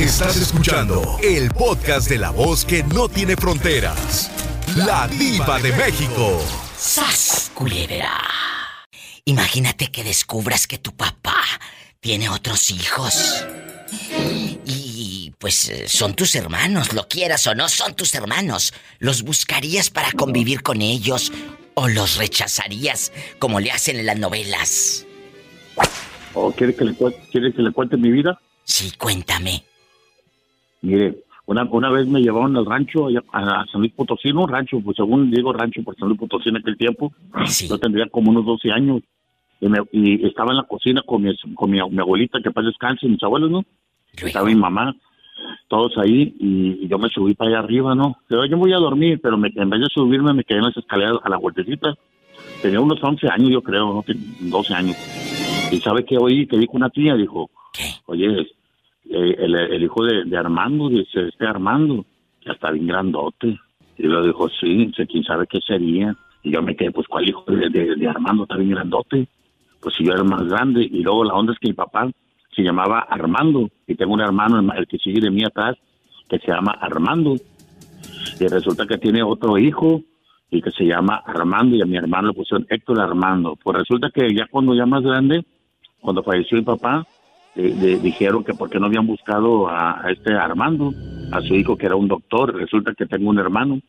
Estás escuchando el podcast de la voz que no tiene fronteras. La diva de México. ¡Sas, culebra! Imagínate que descubras que tu papá tiene otros hijos. Y pues son tus hermanos, lo quieras o no, son tus hermanos. ¿Los buscarías para convivir con ellos o los rechazarías como le hacen en las novelas? ¿O quiere que le, quiere que le cuente mi vida? Sí, cuéntame. Mire, una, una vez me llevaron al rancho a, San Luis Potosí, un rancho, pues según digo rancho por San Luis Potosí en aquel tiempo. Yo tendría como unos 12 años. Y, estaba en la cocina con mi, con mi, abuelita, que pasa descanse, mis abuelos, ¿no? Estaba mi mamá, todos ahí, y, yo me subí para allá arriba, ¿no? Pero yo voy a dormir, pero me, en vez de subirme me quedé en las escaleras a la vueltecita. Tenía unos 11 años, yo creo, ¿no? 12 años. Y ¿sabe qué oí? Que dijo una tía, dijo, oye, eh, el, hijo de, Armando, dice, este Armando, ya está bien grandote. Y lo dijo, sí, quién sabe qué sería. Y yo me quedé, pues, ¿cuál hijo de, Armando está bien grandote? Pues si yo era más grande. Y luego la onda es que mi papá se llamaba Armando. Y tengo un hermano, el que sigue de mí atrás, que se llama Armando. Y resulta que tiene otro hijo y que se llama Armando. Y a mi hermano le pusieron Héctor Armando. Pues resulta que ya cuando ya más grande, cuando falleció mi papá, dijeron que porque no habían buscado a, este Armando, a su hijo que era un doctor, resulta que tengo un hermano.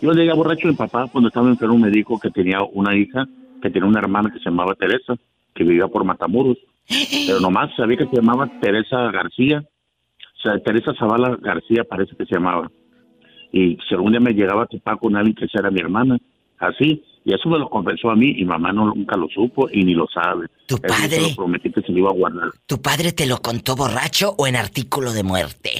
Yo llegué borracho mi papá cuando estaba enfermo me dijo que tenía una hija, que tenía una hermana que se llamaba Teresa, que vivía por Matamoros, pero nomás sabía que se llamaba Teresa García, Teresa Zavala García parece que se llamaba. Y según día me llegaba a topar con alguien que era mi hermana, así, y eso me lo confesó a mí y mamá no, nunca lo supo y ni lo sabe. ¿Tu padre? lo prometí que se lo iba a guardar. ¿Tu padre te lo contó borracho o en artículo de muerte?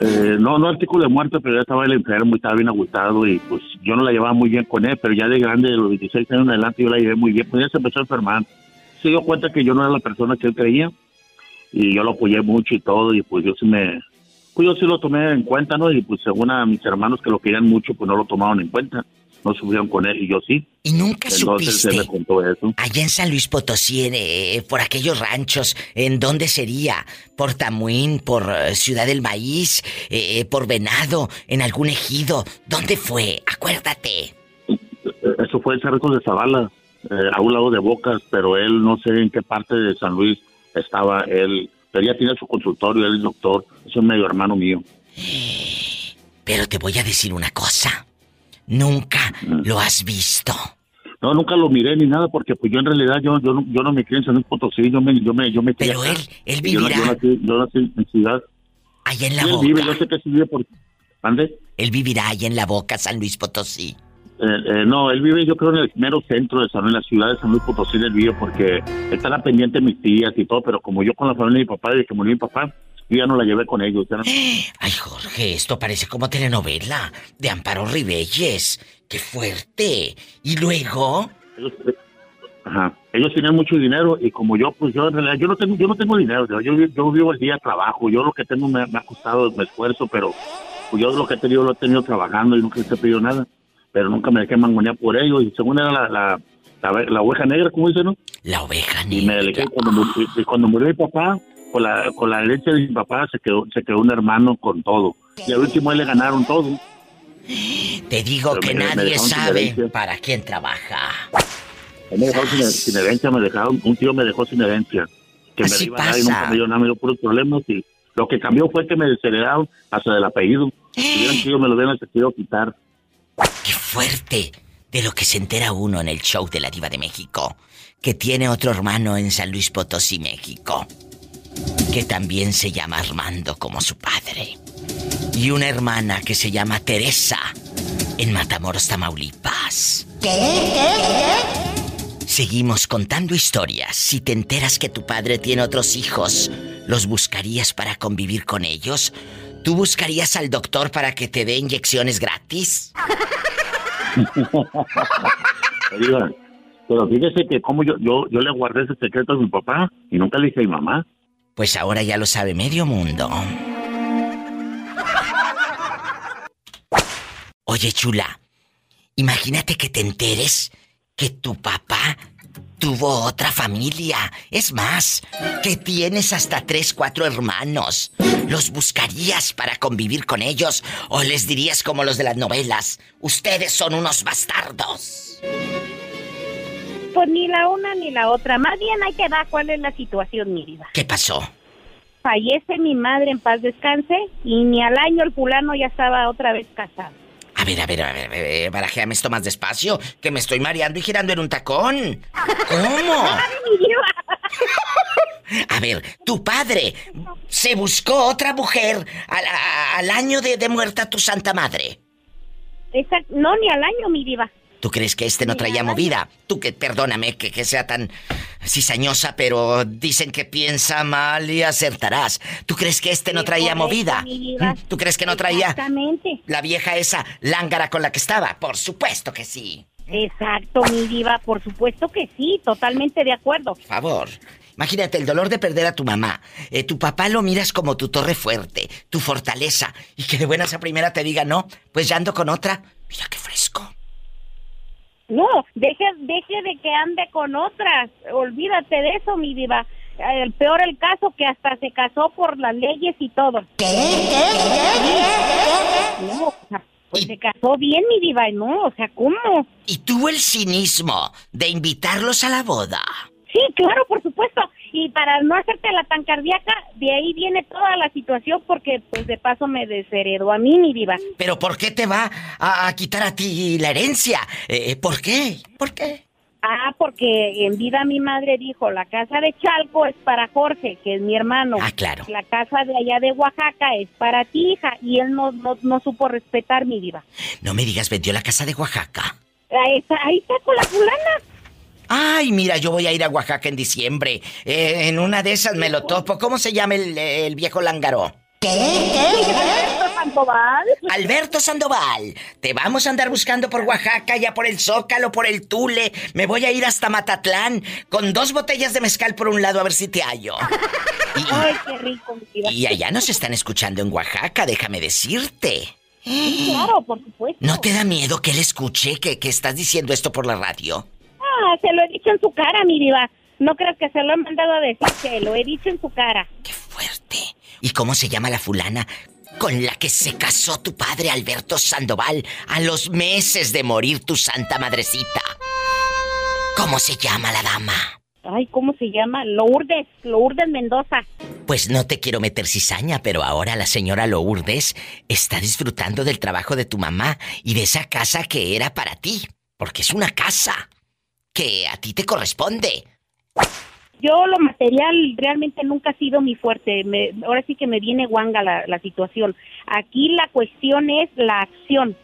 Eh, no, no artículo de muerte, pero ya estaba el enfermo y estaba bien agotado y pues yo no la llevaba muy bien con él, pero ya de grande, de los 26 años en adelante, yo la llevé muy bien. Pues ya se empezó a enfermar. Se dio cuenta que yo no era la persona que él creía y yo lo apoyé mucho y todo y pues yo sí me... Pues yo sí lo tomé en cuenta, ¿no? Y pues según a mis hermanos que lo querían mucho, pues no lo tomaron en cuenta no subieron con él y yo sí. ¿Y nunca Entonces supiste? me contó eso. Allá en San Luis Potosí, eh, por aquellos ranchos, ¿en dónde sería? ¿Por Tamuín? ¿Por eh, Ciudad del Maíz? Eh, ¿Por Venado? ¿En algún ejido? ¿Dónde fue? Acuérdate. Eso fue en Cerros de Zavala, a un lado de Bocas, pero él no sé en qué parte de San Luis estaba él. Pero ya tiene su consultorio, él es doctor, es un medio hermano mío. Pero te voy a decir una cosa. Nunca lo has visto. No, nunca lo miré ni nada porque pues yo en realidad yo yo no, yo no me crié en San Luis Potosí, yo me yo me yo me Pero él él vivirá. Yo, nací, yo nací en ciudad. Allá en la él boca. Vive, yo sé que sí vive por ¿Ande? Él vivirá allá en la boca San Luis Potosí. Eh, eh, no, él vive yo creo en el mero centro de San Luis, en la ciudad de San Luis Potosí él vive porque está la pendiente de mis tías y todo, pero como yo con la familia de mi papá, desde que murió mi papá, yo ya no la llevé con ellos. Ay, Jorge, esto parece como telenovela de Amparo Ribelles. ¡Qué fuerte! ¿Y luego? Ellos, ajá. Ellos tienen mucho dinero y como yo, pues yo en realidad, yo no tengo, yo no tengo dinero. Yo, yo, vivo el día trabajo. Yo lo que tengo me, ha costado, me esfuerzo, pero pues yo lo que he tenido lo he tenido trabajando y nunca he pedido nada. Pero nunca me dejé mangonear por ellos. Y según era la, la, la, oveja negra, ¿cómo dice, no? La oveja negra. Y me cuando, cuando murió mi papá, con la, con la herencia de mi papá se quedó, se quedó un hermano con todo. Y al último él le ganaron todo. Te digo que nadie sabe para quién trabaja. Me dejaron sin, herencia, me dejaron, un tío me dejó sin herencia. Que Así me pasa. y nunca me dio nada, me dio puros problemas y lo que cambió fue que me desheredaron hasta del apellido. Si yo me lo hubieran querido quitar. ¡Qué fuerte! De lo que se entera uno en el show de la Diva de México, que tiene otro hermano en San Luis Potosí, México, que también se llama Armando como su padre y una hermana que se llama Teresa en Matamoros, Tamaulipas. Seguimos contando historias. Si te enteras que tu padre tiene otros hijos, ¿los buscarías para convivir con ellos? ¿Tú buscarías al doctor para que te dé inyecciones gratis? Pero fíjese que como yo, yo, yo le guardé ese secreto a mi papá y nunca le dije a mi mamá. Pues ahora ya lo sabe medio mundo. Oye, chula, imagínate que te enteres que tu papá tuvo otra familia. Es más, que tienes hasta tres, cuatro hermanos. ¿Los buscarías para convivir con ellos o les dirías como los de las novelas? Ustedes son unos bastardos. Pues ni la una ni la otra. Más bien hay que ver cuál es la situación, mi vida. ¿Qué pasó? Fallece mi madre en paz descanse y ni al año el fulano ya estaba otra vez casado. A ver, a ver, a ver, a ver, barajéame esto más despacio, que me estoy mareando y girando en un tacón. ¿Cómo? A ver, tu padre se buscó otra mujer al, año de, de, muerta tu santa madre. Exacto, no, ni al año, mi diva. ¿Tú crees que este no traía movida? Tú que, perdóname que, que sea tan cizañosa, pero dicen que piensa mal y acertarás. ¿Tú crees que este no traía movida? ¿Mm? ¿Tú crees que no traía Exactamente. la vieja esa lángara con la que estaba? Por supuesto que sí. Exacto, mi diva, por supuesto que sí, totalmente de acuerdo. Por favor. Imagínate el dolor de perder a tu mamá. Eh, tu papá lo miras como tu torre fuerte, tu fortaleza. Y que de buenas a primera te diga, no, pues ya ando con otra. Mira qué fresco. No, deje, deje de que ande con otras. Olvídate de eso, mi diva. El peor el caso que hasta se casó por las leyes y todo. ¿Qué? No, pues se casó bien, mi diva, ¿no? O sea, ¿cómo? Y tuvo el cinismo de invitarlos a la boda. Sí, claro, por supuesto. Y para no hacerte la tan cardíaca, de ahí viene toda la situación porque pues de paso me desheredó a mí, mi diva. Pero ¿por qué te va a, quitar a ti la herencia? Eh, ¿Por qué? ¿Por qué? Ah, porque en vida mi madre dijo, la casa de Chalco es para Jorge, que es mi hermano. Ah, claro. La casa de allá de Oaxaca es para ti, hija. Y él no, no, supo respetar mi diva. No me digas, vendió la casa de Oaxaca. Ahí está, ahí está con la fulana. Ay, mira, yo voy a ir a Oaxaca en diciembre. Eh, en una de esas me lo topo. ¿Cómo se llama el, viejo lángaro? ¿Qué? Alberto Sandoval. Alberto Sandoval. Te vamos a andar buscando por Oaxaca, ya por el Zócalo, por el Tule. Me voy a ir hasta Matatlán con dos botellas de mezcal por un lado a ver si te hallo. Ay, qué rico. Y allá nos están escuchando en Oaxaca, déjame decirte. claro, por supuesto. ¿No te da miedo que él escuche que, que estás diciendo esto por la radio? Se lo he dicho en su cara, mi diva. No creas que se lo he mandado a decir, se lo he dicho en su cara. ¡Qué fuerte! ¿Y cómo se llama la fulana con la que se casó tu padre Alberto Sandoval a los meses de morir tu santa madrecita? ¿Cómo se llama la dama? Ay, ¿cómo se llama? Lourdes, Lourdes Mendoza. Pues no te quiero meter cizaña, pero ahora la señora Lourdes está disfrutando del trabajo de tu mamá y de esa casa que era para ti, porque es una casa que a ti te corresponde. Yo lo material realmente nunca ha sido mi fuerte. ahora sí que me viene guanga la, la situación. Aquí la cuestión es la acción.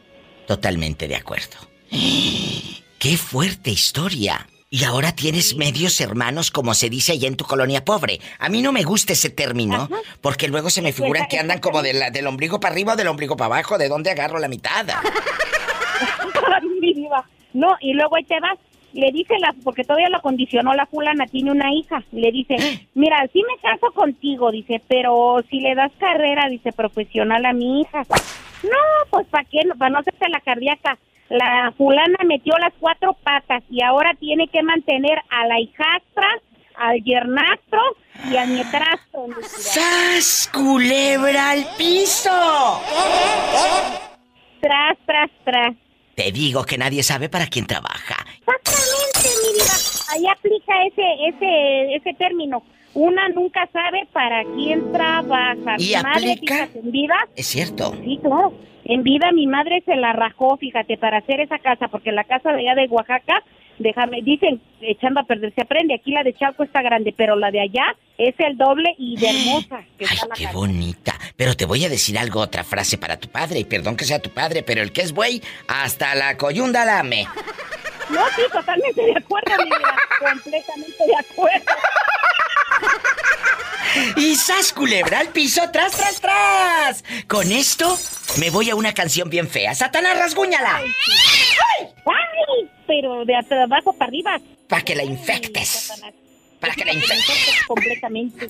Totalmente de acuerdo. ¡Qué fuerte historia! Y ahora tienes medios hermanos, como se dice allá en tu colonia pobre. A mí no me gusta ese término, porque luego se me figuran que andan como de la, del ombligo para arriba o del ombligo para abajo. ¿De dónde agarro la mitad? no, y luego ahí te vas le dice la, porque todavía lo condicionó la fulana, tiene una hija, le dice, mira, sí me caso contigo, dice, pero si le das carrera, dice, profesional a mi hija. No, pues para qué, para no hacerse la cardíaca. La fulana metió las cuatro patas y ahora tiene que mantener a la hijastra, al yernastro y al nietrastro. ¡Sas, culebra al piso! Tras, tras, tras. Te digo que nadie sabe para quién trabaja. Exactamente, mi vida. Ahí aplica ese, ese, ese término. Una nunca sabe para quién trabaja. ¿Y aplica? en vida. Es cierto. Sí, claro. En vida mi madre se la rajó, fíjate, para hacer esa casa, porque la casa de allá de Oaxaca déjame, dicen, echando a perder se aprende, aquí la de Chalco está grande, pero la de allá es el doble y de hermosa. Ay, qué bonita. Pero te voy a decir algo, otra frase para tu padre, y perdón que sea tu padre, pero el que es buey, hasta la coyunda lame. No, sí, totalmente de acuerdo, mi vida, completamente de acuerdo. Y sas culebra al piso, tras, tras, tras. Con esto me voy a una canción bien fea. Satanás, rasguñala. ¡Ay! ¡Ay! pero de abajo para arriba. Para que la infectes. Para que la infectes. Completamente.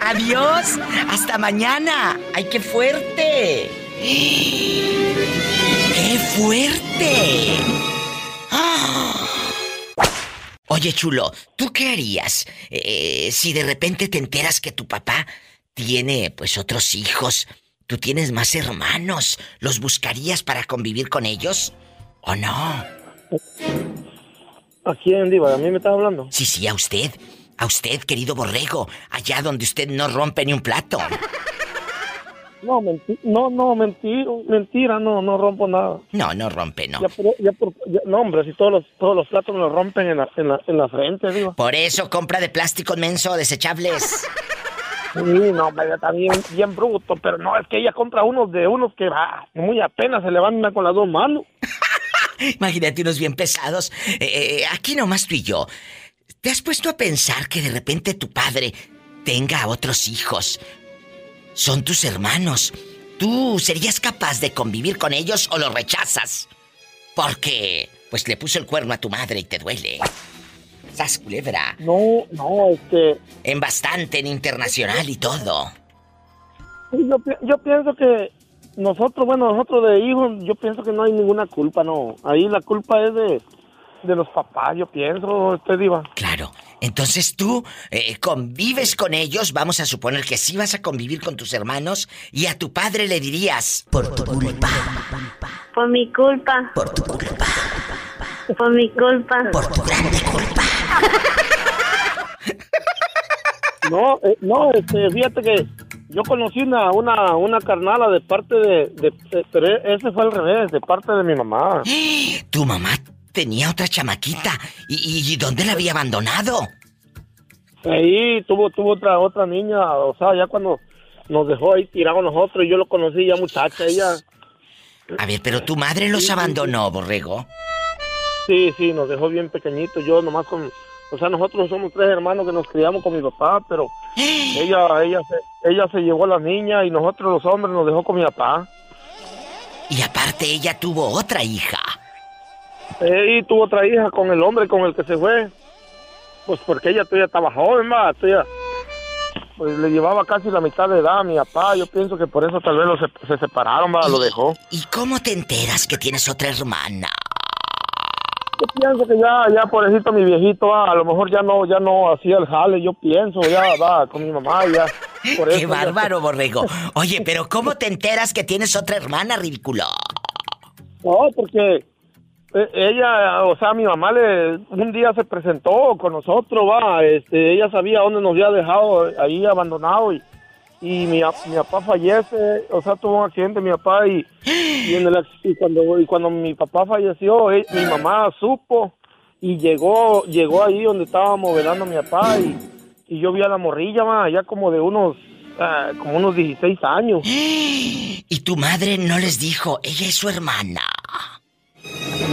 Adiós. Hasta mañana. ¡Ay, qué fuerte! ¡Qué fuerte! Oye, chulo, ¿tú qué harías eh, si de repente te enteras que tu papá tiene pues otros hijos. Tú tienes más hermanos. ¿Los buscarías para convivir con ellos? ¿O no? ¿A quién, Diva? ¿A mí me estás hablando? Sí, sí, a usted. A usted, querido borrego. Allá donde usted no rompe ni un plato. No, no, no, mentira, mentira, no, no rompo nada. No, no rompe, no. no, hombre, si todos los, todos los platos me los rompen en la, en la, en la frente, digo. Por eso compra de plástico inmenso, desechables. Sí, no, hombre, está bien, bien bruto, pero no, es que ella compra unos de unos que va, muy apenas se levantan con las dos manos. Imagínate unos bien pesados. Eh, eh, eh, aquí nomás tú y yo. ¿Te has puesto a pensar que de repente tu padre tenga otros hijos? Son tus hermanos. ¿Tú serías capaz de convivir con ellos o los rechazas? Porque, pues le puso el cuerno a tu madre y te duele. ¿Sas culebra? No, no, este. En bastante, en internacional y todo. yo, yo pienso que nosotros, bueno, nosotros de hijos, yo pienso que no hay ninguna culpa, no. Ahí la culpa es de, de los papás, yo pienso, usted diva. Claro. Entonces tú eh, convives con ellos, vamos a suponer que sí vas a convivir con tus hermanos y a tu padre le dirías, por tu culpa. Por mi culpa. Por tu culpa. Por mi culpa. Por tu grande culpa. No, eh, no, este, fíjate que yo conocí una, una, una carnala de parte de, de, Pero ese fue al revés, de parte de mi mamá. ¿Tu mamá tenía otra chamaquita? ¿Y, y dónde la había abandonado? Ahí tuvo, tuvo otra, otra niña, o sea, ya cuando nos dejó ahí tirado nosotros, y yo lo conocí ya muchacha, ella... A ver, pero tu madre los abandonó, Borrego. Sí, sí, nos dejó bien pequeñitos, yo nomás con o sea, nosotros somos tres hermanos que nos criamos con mi papá, pero ella, ella, se, ella se llevó a la niña y nosotros los hombres nos dejó con mi papá. Y aparte ella tuvo otra hija. Sí, tuvo otra hija con el hombre con el que se fue. Pues porque ella todavía estaba joven, más, pues le llevaba casi la mitad de edad a mi papá. Yo pienso que por eso tal vez se, separaron, va, lo dejó. ¿Y cómo te enteras que tienes otra hermana? Yo pienso que ya, ya pobrecito mi viejito, a lo mejor ya no, ya no hacía el jale, yo pienso, ya va con mi mamá, ya. Qué bárbaro, borrego. Oye, pero ¿cómo te enteras que tienes otra hermana, ridículo? No, porque eh, ella, o sea, mi mamá le un día se presentó con nosotros, va, este, ella sabía dónde nos había dejado ahí abandonado y y mi, mi papá fallece, o sea, tuvo un accidente mi papá y, y, en el, y cuando, y cuando mi papá falleció, eh, mi mamá supo y llegó llegó ahí donde estábamos velando a mi papá y, y yo vi a la morrilla, ma, ya como de unos ah, como unos 16 años. ¿Y tu madre no les dijo, ella es su hermana?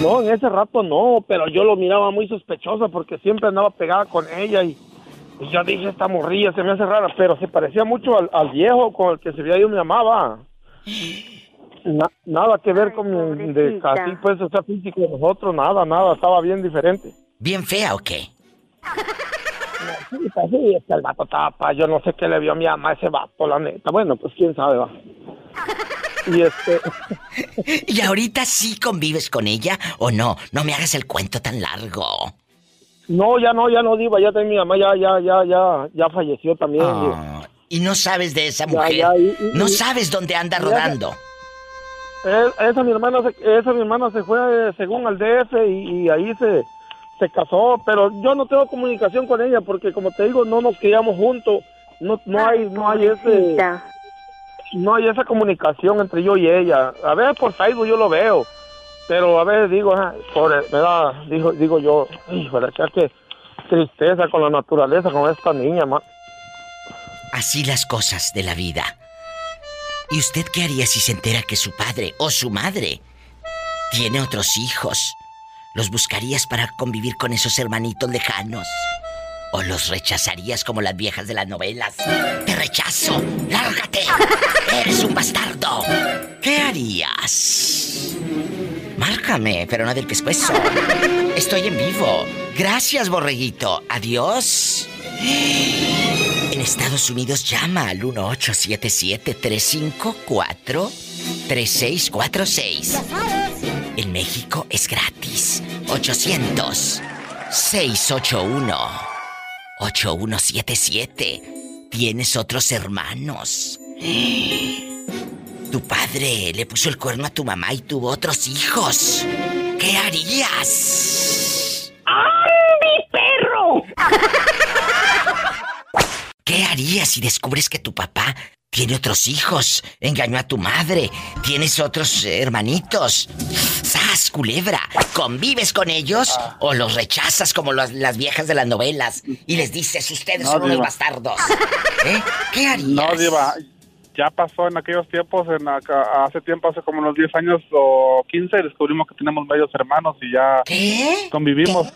No, en ese rato no, pero yo lo miraba muy sospechosa porque siempre andaba pegada con ella y, y yo dije, esta morrilla se me hace rara, pero se parecía mucho al, viejo con el que se había ido mi mamá, nada que ver con de, así pues, o sea, físico de nosotros, nada, nada, estaba bien diferente. ¿Bien fea o qué? Sí, pues sí, es que el vato estaba, yo no sé qué le vio a mi mamá ese vato, la neta. Bueno, pues quién sabe, va. Y este... ¿Y ahorita sí convives con ella o no? No me hagas el cuento tan largo. No, ya no, ya no, Diva, ya mi mamá ya, ya, ya, ya, ya falleció también. Ah, y no sabes de esa mujer. no sabes dónde anda rodando. Esa, mi hermana, se, esa mi hermana se fue según al DF y, ahí se, se casó, pero yo no tengo comunicación con ella porque como te digo, no nos criamos juntos, no, no hay, no hay ese, no hay esa comunicación entre yo y ella. A ver por Facebook yo lo veo pero a veces digo, por, ¿verdad? Digo, digo yo, ¿verdad? que tristeza con la naturaleza, con esta niña, ma. Así las cosas de la vida. ¿Y usted qué haría si se entera que su padre o su madre tiene otros hijos? ¿Los buscarías para convivir con esos hermanitos lejanos? ¿O los rechazarías como las viejas de las novelas? ¡Te rechazo! ¡Lárgate! ¡Eres un bastardo! ¿Qué harías? Márcame, pero no del pescuezo. Estoy en vivo. Gracias, borreguito. Adiós. En Estados Unidos llama al 1877-354-3646. En México es gratis. 800-681-8177. tienes otros hermanos. Tu padre le puso el cuerno a tu mamá y tuvo otros hijos. ¿Qué harías? ¡Ay, perro! ¿Qué harías si descubres que tu papá tiene otros hijos, engañó a tu madre, tienes otros hermanitos. ¡Sas, culebra! ¿Convives con ellos o los rechazas como las viejas de las novelas y les dices, ustedes son unos bastardos? ¿Eh? ¿Qué harías? No, Diva, ya pasó en aquellos tiempos, en hace tiempo, hace como unos 10 años o 15, descubrimos que tenemos medios hermanos y ya convivimos.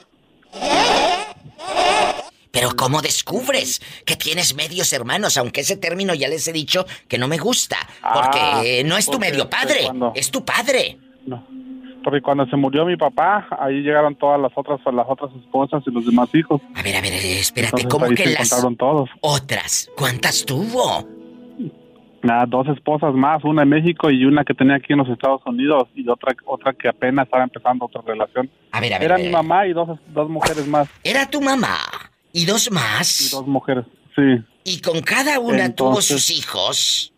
Pero ¿cómo descubres que tienes medios hermanos? Aunque ese término ya les he dicho que no me gusta. Porque ah, no es tu medio padre, es tu padre. No. Porque cuando se murió mi papá, ahí llegaron todas las otras, las otras esposas y los demás hijos. A ver, a ver, espérate, ¿cómo que las todos. otras? ¿Cuántas tuvo? Nada, dos esposas más, una en México y una que tenía aquí en los Estados Unidos y otra otra que apenas estaba empezando otra relación. A ver, a ver. Era mi mamá y dos, dos mujeres más. Era tu mamá. ¿Y dos más? Y dos mujeres, sí. ¿Y con cada una tuvo sus hijos?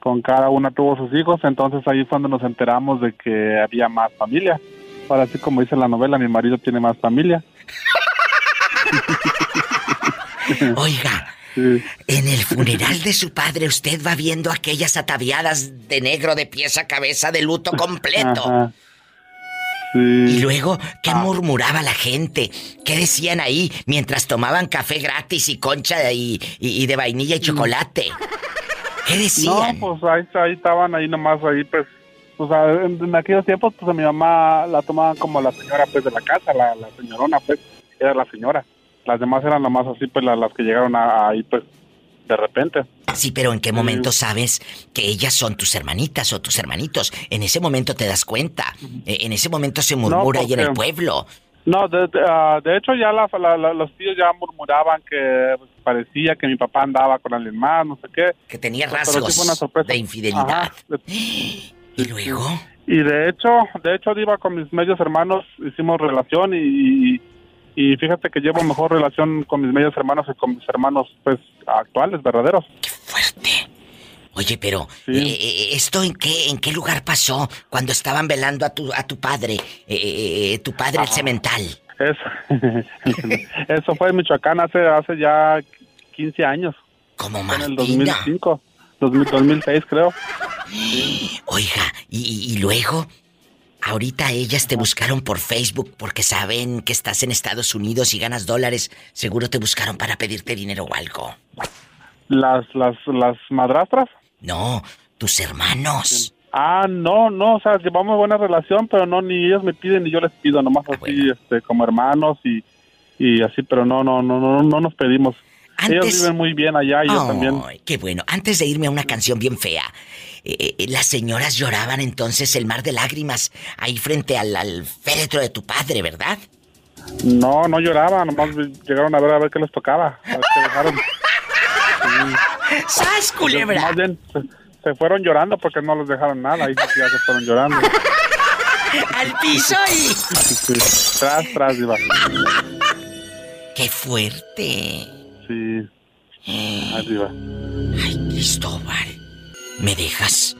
Con cada una tuvo sus hijos, entonces ahí fue cuando nos enteramos de que había más familia. Ahora así como dice la novela, mi marido tiene más familia. Oiga, en el funeral de su padre usted va viendo aquellas ataviadas de negro de pies a cabeza de luto completo. Y luego, ¿qué ah. murmuraba la gente? ¿Qué decían ahí mientras tomaban café gratis y concha y, y, de vainilla y chocolate? ¿Qué decían? No, pues ahí, estaban, ahí nomás, ahí pues, o sea, en, aquellos tiempos, pues a mi mamá la tomaban como la señora pues de la casa, la, la señorona pues, era la señora. Las demás eran nomás así pues las, las que llegaron ahí pues de repente. Sí, pero ¿en qué momento sabes que ellas son tus hermanitas o tus hermanitos? En ese momento te das cuenta. E, en ese momento se murmura ahí en el pueblo. No, de, ah, hecho ya los tíos ya murmuraban que parecía que mi papá andaba con alguien más, no sé qué. Que tenía rasgos de infidelidad. ¿Y luego? Y de hecho, de hecho iba con mis medios hermanos, hicimos relación y y fíjate que llevo mejor relación con mis medios hermanos que con mis hermanos pues actuales, verdaderos. ¡Qué fuerte! Oye, pero eh, eh, esto en qué en qué lugar pasó cuando estaban velando a tu a tu padre, eh, tu padre el cemental. Eso, eso fue en Michoacán hace hace ya 15 años. Como más. En el 2005, 2006 creo. Oiga, y, y luego Ahorita ellas te buscaron por Facebook porque saben que estás en Estados Unidos y ganas dólares. Seguro te buscaron para pedirte dinero o algo. ¿Las, las, las madrastras? No, tus hermanos. Ah, no, no, o sea, llevamos buena relación, pero no, ni ellos me piden ni yo les pido, nomás ah, así, este, como hermanos y, y así, pero no, no, no, no, no nos pedimos. Ellos viven muy bien allá y yo también. Qué bueno. Antes de irme a una canción bien fea, eh, eh, las señoras lloraban entonces el mar de lágrimas ahí frente al, féretro de tu padre, ¿verdad? No, no lloraban, nomás llegaron a ver a ver qué les tocaba. A ver qué dejaron. ¡Sas, culebra! Más bien, se, fueron llorando porque no les dejaron nada, ahí ya se fueron llorando. ¡Al piso y... Tras, tras, iba. ¡Qué fuerte! Sí. Arriba. Ay, Cristóbal. ¿Me dejas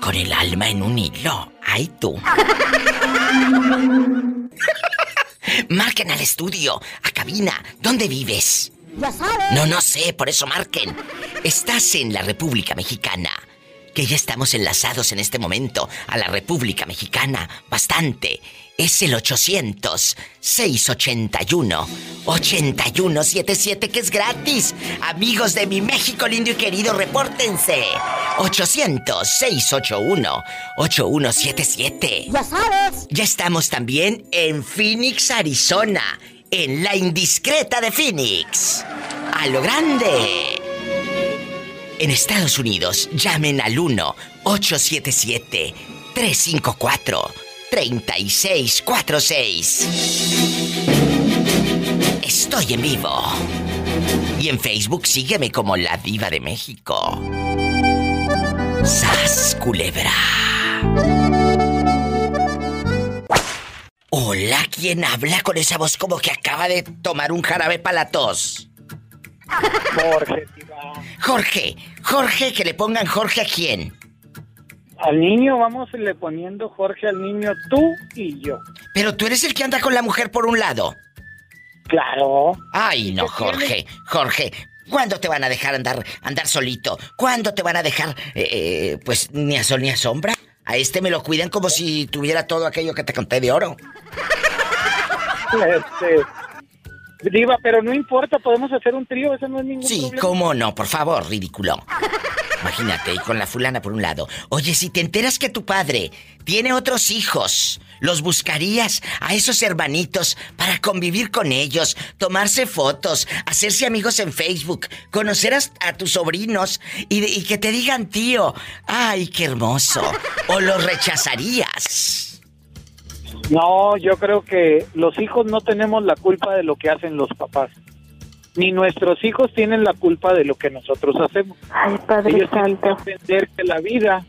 con el alma en un hilo? ¡Ay, tú! marquen al estudio, a cabina. ¿Dónde vives? Ya sabes. No, no sé, por eso marquen. Estás en la República Mexicana. Que ya estamos enlazados en este momento a la República Mexicana. Bastante es el 800-681-8177 que es gratis. Amigos de mi México lindo y querido, repórtense. 800-681-8177. Ya sabes. Ya estamos también en Phoenix, Arizona, en la indiscreta de Phoenix. A lo grande. En Estados Unidos, llamen al 1-877 354 3646. Estoy en vivo. Y en Facebook sígueme como La Diva de México. Sas Culebra. Hola, ¿quién habla con esa voz como que acaba de tomar un jarabe para la tos? Jorge, Jorge, Jorge, que le pongan Jorge a quién. Al niño vamos le poniendo Jorge al niño tú y yo. Pero tú eres el que anda con la mujer por un lado. Claro. Ay, no, Jorge, Jorge. ¿Cuándo te van a dejar andar, andar solito? ¿Cuándo te van a dejar, eh, eh, pues, ni a sol ni a sombra? A este me lo cuidan como si tuviera todo aquello que te conté de oro. Este, Diva, pero no importa, podemos hacer un trío, eso no es ningún sí, problema. cómo no, por favor, ridículo. Imagínate, y con la fulana por un lado. Oye, si te enteras que tu padre tiene otros hijos, ¿los buscarías a esos hermanitos para convivir con ellos, tomarse fotos, hacerse amigos en Facebook, conocer a, tus sobrinos y, y que te digan tío, ay, qué hermoso? ¿O los rechazarías? No, yo creo que los hijos no tenemos la culpa de lo que hacen los papás. Ni nuestros hijos tienen la culpa de lo que nosotros hacemos. Ay, Padre Ellos Santo. tienen que entender que la vida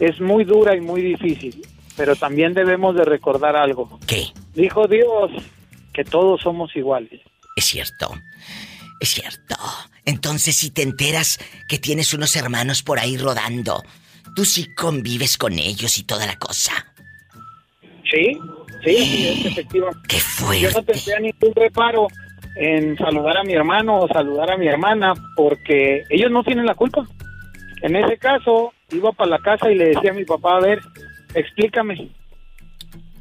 es muy dura y muy difícil, pero también debemos de recordar algo. ¿Qué? Dijo Dios que todos somos iguales. Es cierto. Es cierto. Entonces, si te enteras que tienes unos hermanos por ahí rodando, tú sí convives con ellos y toda la cosa. Sí, sí, así es, efectivamente. ¡Qué fuerte! Yo no tendría ningún reparo en saludar a mi hermano o saludar a mi hermana porque ellos no tienen la culpa. En ese caso, iba para la casa y le decía a mi papá, a ver, explícame.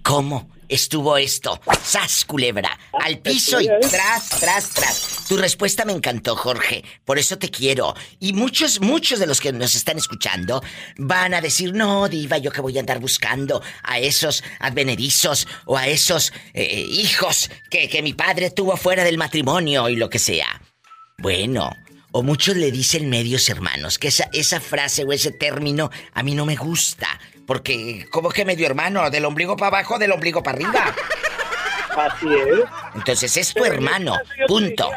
¿Cómo estuvo esto? ¡Sas, culebra! Al piso y tras, tras, tras. Tu respuesta me encantó, Jorge. Por eso te quiero. Y muchos, muchos de los que nos están escuchando van a decir, no, diva, yo que voy a andar buscando a esos advenedizos o a esos eh, hijos que, que mi padre tuvo fuera del matrimonio y lo que sea. Bueno, o muchos le dicen medios hermanos, que esa, esa frase o ese término a mí no me gusta. Porque, ¿cómo que medio hermano? ¿Del ombligo para abajo, del ombligo para arriba? Así es. Entonces es tu hermano, punto.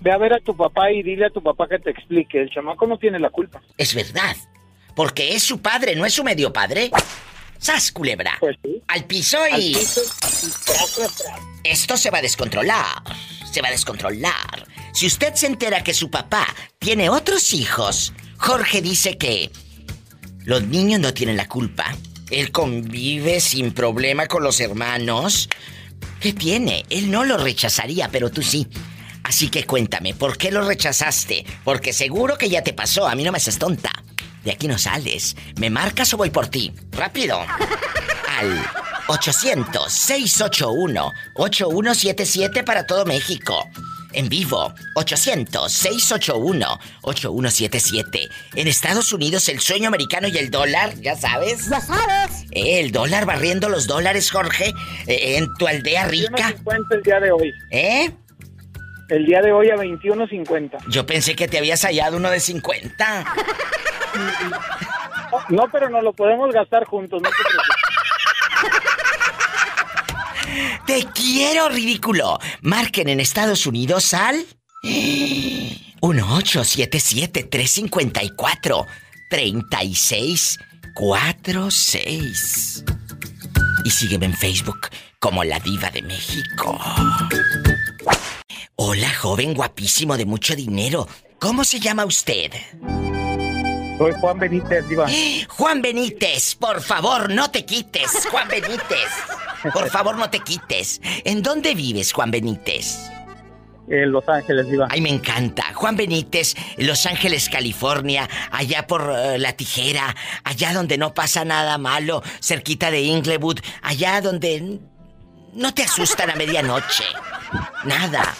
Ve a ver a tu papá y dile a tu papá que te explique. El chamaco no tiene la culpa. Es verdad. Porque es su padre, no es su medio padre. ¡Sas, culebra! Pues sí. Al piso y... Al piso y. Esto se va a descontrolar. Se va a descontrolar. Si usted se entera que su papá tiene otros hijos, Jorge dice que los niños no tienen la culpa. Él convive sin problema con los hermanos. ¿Qué tiene? Él no lo rechazaría, pero tú sí. Así que cuéntame, ¿por qué lo rechazaste? Porque seguro que ya te pasó, a mí no me haces tonta. De aquí no sales. ¿Me marcas o voy por ti? ¡Rápido! Al 800-681-8177 para todo México. En vivo, 800-681-8177. En Estados Unidos, el sueño americano y el dólar, ya sabes. Ya sabes. Eh, el dólar barriendo los dólares, Jorge, eh, en tu aldea rica. 21.50 el día de hoy. ¿Eh? El día de hoy a 21.50. Yo pensé que te habías hallado uno de 50. No, pero nos lo podemos gastar juntos, no te preocupes. Te quiero, ridículo. Marquen en Estados Unidos al 1877-354-3646. Y sígueme en Facebook como La Diva de México. Hola, joven guapísimo de mucho dinero. ¿Cómo se llama usted? Soy Juan Benítez, Diva. Juan Benítez, por favor, no te quites, Juan Benítez. Por favor, no te quites. ¿En dónde vives, Juan Benítez? En Los Ángeles, Diva. Ay, me encanta. Juan Benítez, Los Ángeles, California, allá por eh, La Tijera, allá donde no pasa nada malo, cerquita de Inglewood, allá donde no te asustan a medianoche. Nada.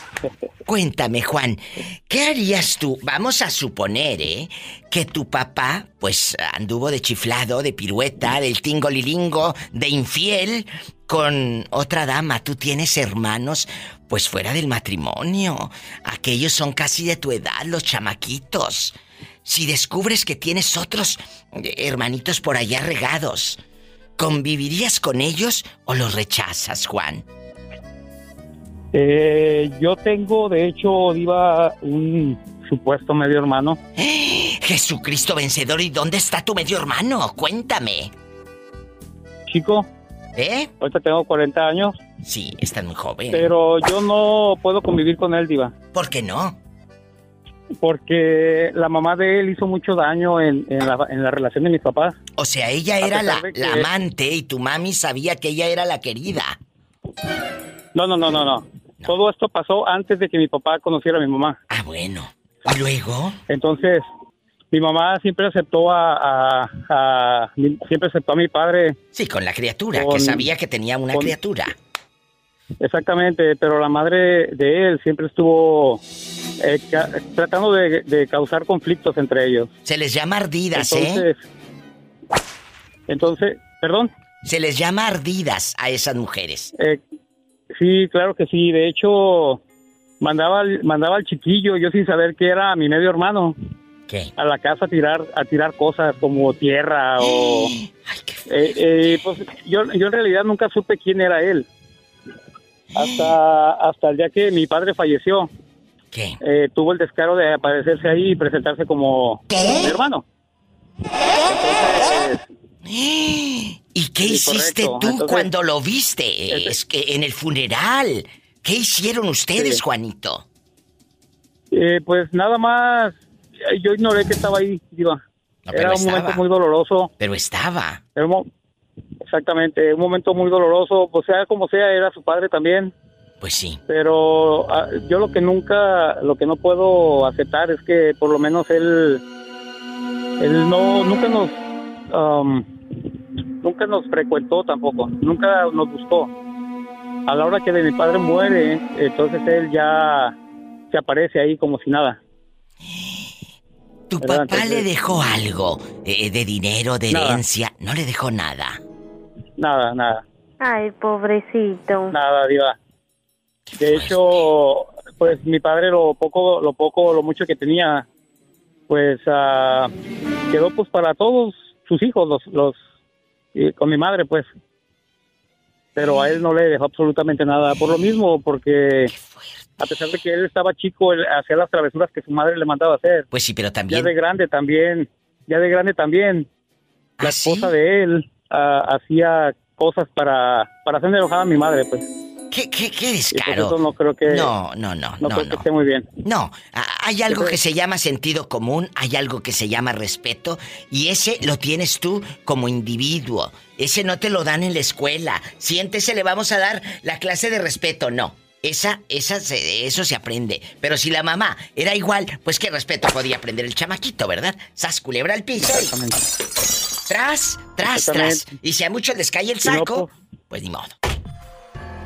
Cuéntame, Juan, ¿qué harías tú? Vamos a suponer, ¿eh? Que tu papá, pues, anduvo de chiflado, de pirueta, del tingolilingo, de infiel con otra dama. Tú tienes hermanos, pues, fuera del matrimonio. Aquellos son casi de tu edad, los chamaquitos. Si descubres que tienes otros eh, hermanitos por allá regados, ¿convivirías con ellos o los rechazas, Juan? Eh, yo tengo, de hecho, Diva, un supuesto medio hermano. Jesucristo vencedor, ¿y dónde está tu medio hermano? Cuéntame. Chico, ¿Eh? ahorita tengo 40 años. Sí, está muy joven. Pero yo no puedo convivir con él, Diva. ¿Por qué no? Porque la mamá de él hizo mucho daño en, la, relación de mis papás. O sea, ella era la, amante y tu mami sabía que ella era la querida. No, no, no, no, no. Todo esto pasó antes de que mi papá conociera a mi mamá. Ah, bueno. ¿Y luego? Entonces, mi mamá siempre aceptó a, siempre aceptó a mi padre. Sí, con la criatura, que sabía que tenía una criatura. Exactamente, pero la madre de él siempre estuvo eh, tratando de, causar conflictos entre ellos. Se les llama ardidas, ¿eh? Entonces, perdón. Se les llama ardidas a esas mujeres. Eh, sí, claro que sí. De hecho, mandaba, mandaba al chiquillo, yo sin saber que era mi medio hermano. ¿Qué? A la casa a tirar, a tirar cosas como tierra o... Ay, qué eh, eh, pues yo, yo en realidad nunca supe quién era él hasta, hasta el día que mi padre falleció. ¿Qué? Eh, tuvo el descaro de aparecerse ahí y presentarse como mi hermano. ¿Y qué hiciste tú cuando lo viste? Es que en el funeral. ¿Qué hicieron ustedes, Juanito? Eh, pues nada más, yo ignoré que estaba ahí, Diva. Era un momento muy doloroso. Pero estaba. Exactamente, un momento muy doloroso, pues sea como sea, era su padre también. Pues sí. Pero ah, yo lo que nunca, lo que no puedo aceptar es que por lo menos él, él no, nunca nos, um, nunca nos frecuentó tampoco, nunca nos buscó. A la hora que de mi padre muere, entonces él ya se aparece ahí como si nada. ¿Tu papá le dejó algo eh, de dinero, de herencia? No le dejó nada. Nada, nada. Ay, pobrecito. Nada, diva. De hecho, pues mi padre lo poco, lo poco, lo mucho que tenía, pues uh, quedó pues para todos sus hijos, los, los, y con mi madre, pues. Pero a él no le dejó absolutamente nada. Por lo mismo, porque a pesar de que él estaba chico, él hacía las travesuras que su madre le mandaba hacer. Pues sí, pero también. Ya de grande también, ya de grande también. La ¿Ah, esposa de él uh, hacía cosas para, para hacer enojada a mi madre, pues. ¿Qué, qué, qué descaro? no creo que... No, no, no, no. creo que esté muy bien. No, hay algo que se llama sentido común, hay algo que se llama respeto, y ese lo tienes tú como individuo. Ese no te lo dan en la escuela. Siéntese, le vamos a dar la clase de respeto. No, esa, esa, eso se aprende. Pero si la mamá era igual, pues qué respeto podía aprender el chamaquito, ¿verdad? Sas culebra al piso. Tras, tras, tras. Y si a muchos les cae el saco, pues ni modo.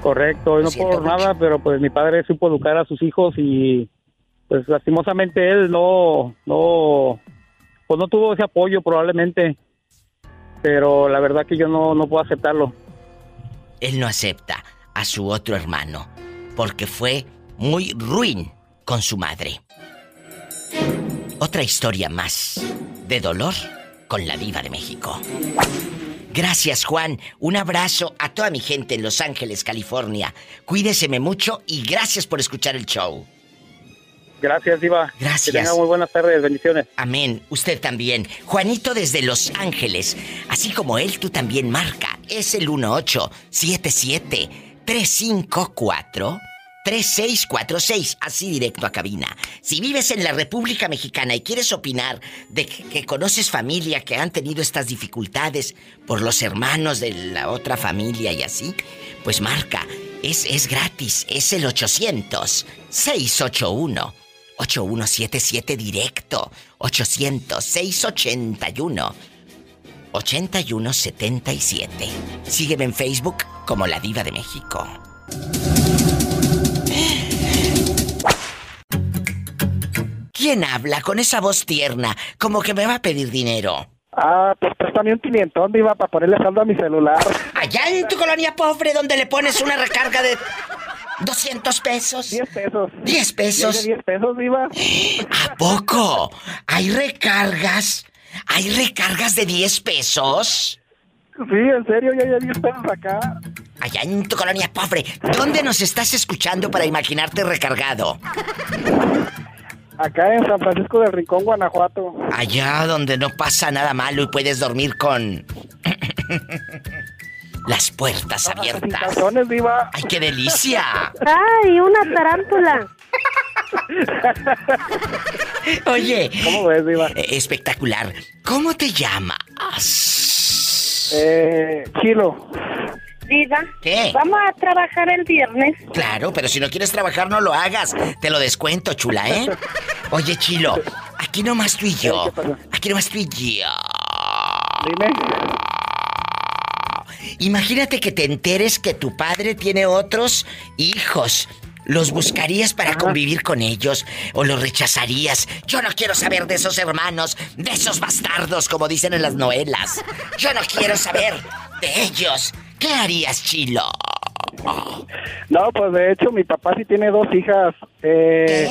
Correcto, no por nada, pero pues mi padre supo educar a sus hijos y pues lastimosamente él no, no, pues no tuvo ese apoyo probablemente, pero la verdad que yo no, no puedo aceptarlo. Él no acepta a su otro hermano porque fue muy ruin con su madre. Otra historia más de dolor con la diva de México. Gracias Juan, un abrazo a toda mi gente en Los Ángeles, California. Cuídeseme mucho y gracias por escuchar el show. Gracias, Diva. Gracias. Que tenga muy buenas tardes, bendiciones. Amén. Usted también. Juanito desde Los Ángeles. Así como él, tú también marca. Es el 1877 354 3646, así directo a cabina. Si vives en la República Mexicana y quieres opinar de que, conoces familia que han tenido estas dificultades por los hermanos de la otra familia y así, pues marca. Es, es gratis, es el 800-681. 8177 directo. 800-681. 8177. Sígueme en Facebook como La Diva de México. ¿Quién habla con esa voz tierna? Como que me va a pedir dinero. Ah, pues préstame un quinientón, viva, para ponerle saldo a mi celular. Allá en tu colonia pobre, donde le pones una recarga de 200 pesos. 10 pesos. 10 pesos. 10 pesos, viva. ¿A poco? ¿Hay recargas? ¿Hay recargas de 10 pesos? Sí, en serio, ya hay 10 pesos acá. Allá en tu colonia pobre, ¿dónde nos estás escuchando para imaginarte recargado? Acá en San Francisco del Rincón, Guanajuato. Allá donde no pasa nada malo y puedes dormir con las puertas abiertas. Calzones, diva. ¡Ay, qué delicia! ¡Ay, una tarántula! Oye. ¿Cómo ves, diva? Eh, espectacular. ¿Cómo te llamas? Eh, Chilo. Diva. ¿Qué? Vamos a trabajar el viernes. Claro, pero si no quieres trabajar, no lo hagas. Te lo descuento, chula, ¿eh? Oye, Chilo, aquí nomás tú y yo. Aquí nomás tú y yo. Dime. Imagínate que te enteres que tu padre tiene otros hijos. ¿Los buscarías para convivir con ellos o los rechazarías? Yo no quiero saber de esos hermanos, de esos bastardos, como dicen en las novelas. Yo no quiero saber de ellos. ¿Qué harías, Chilo? No, pues de hecho mi papá sí tiene dos hijas. Eh,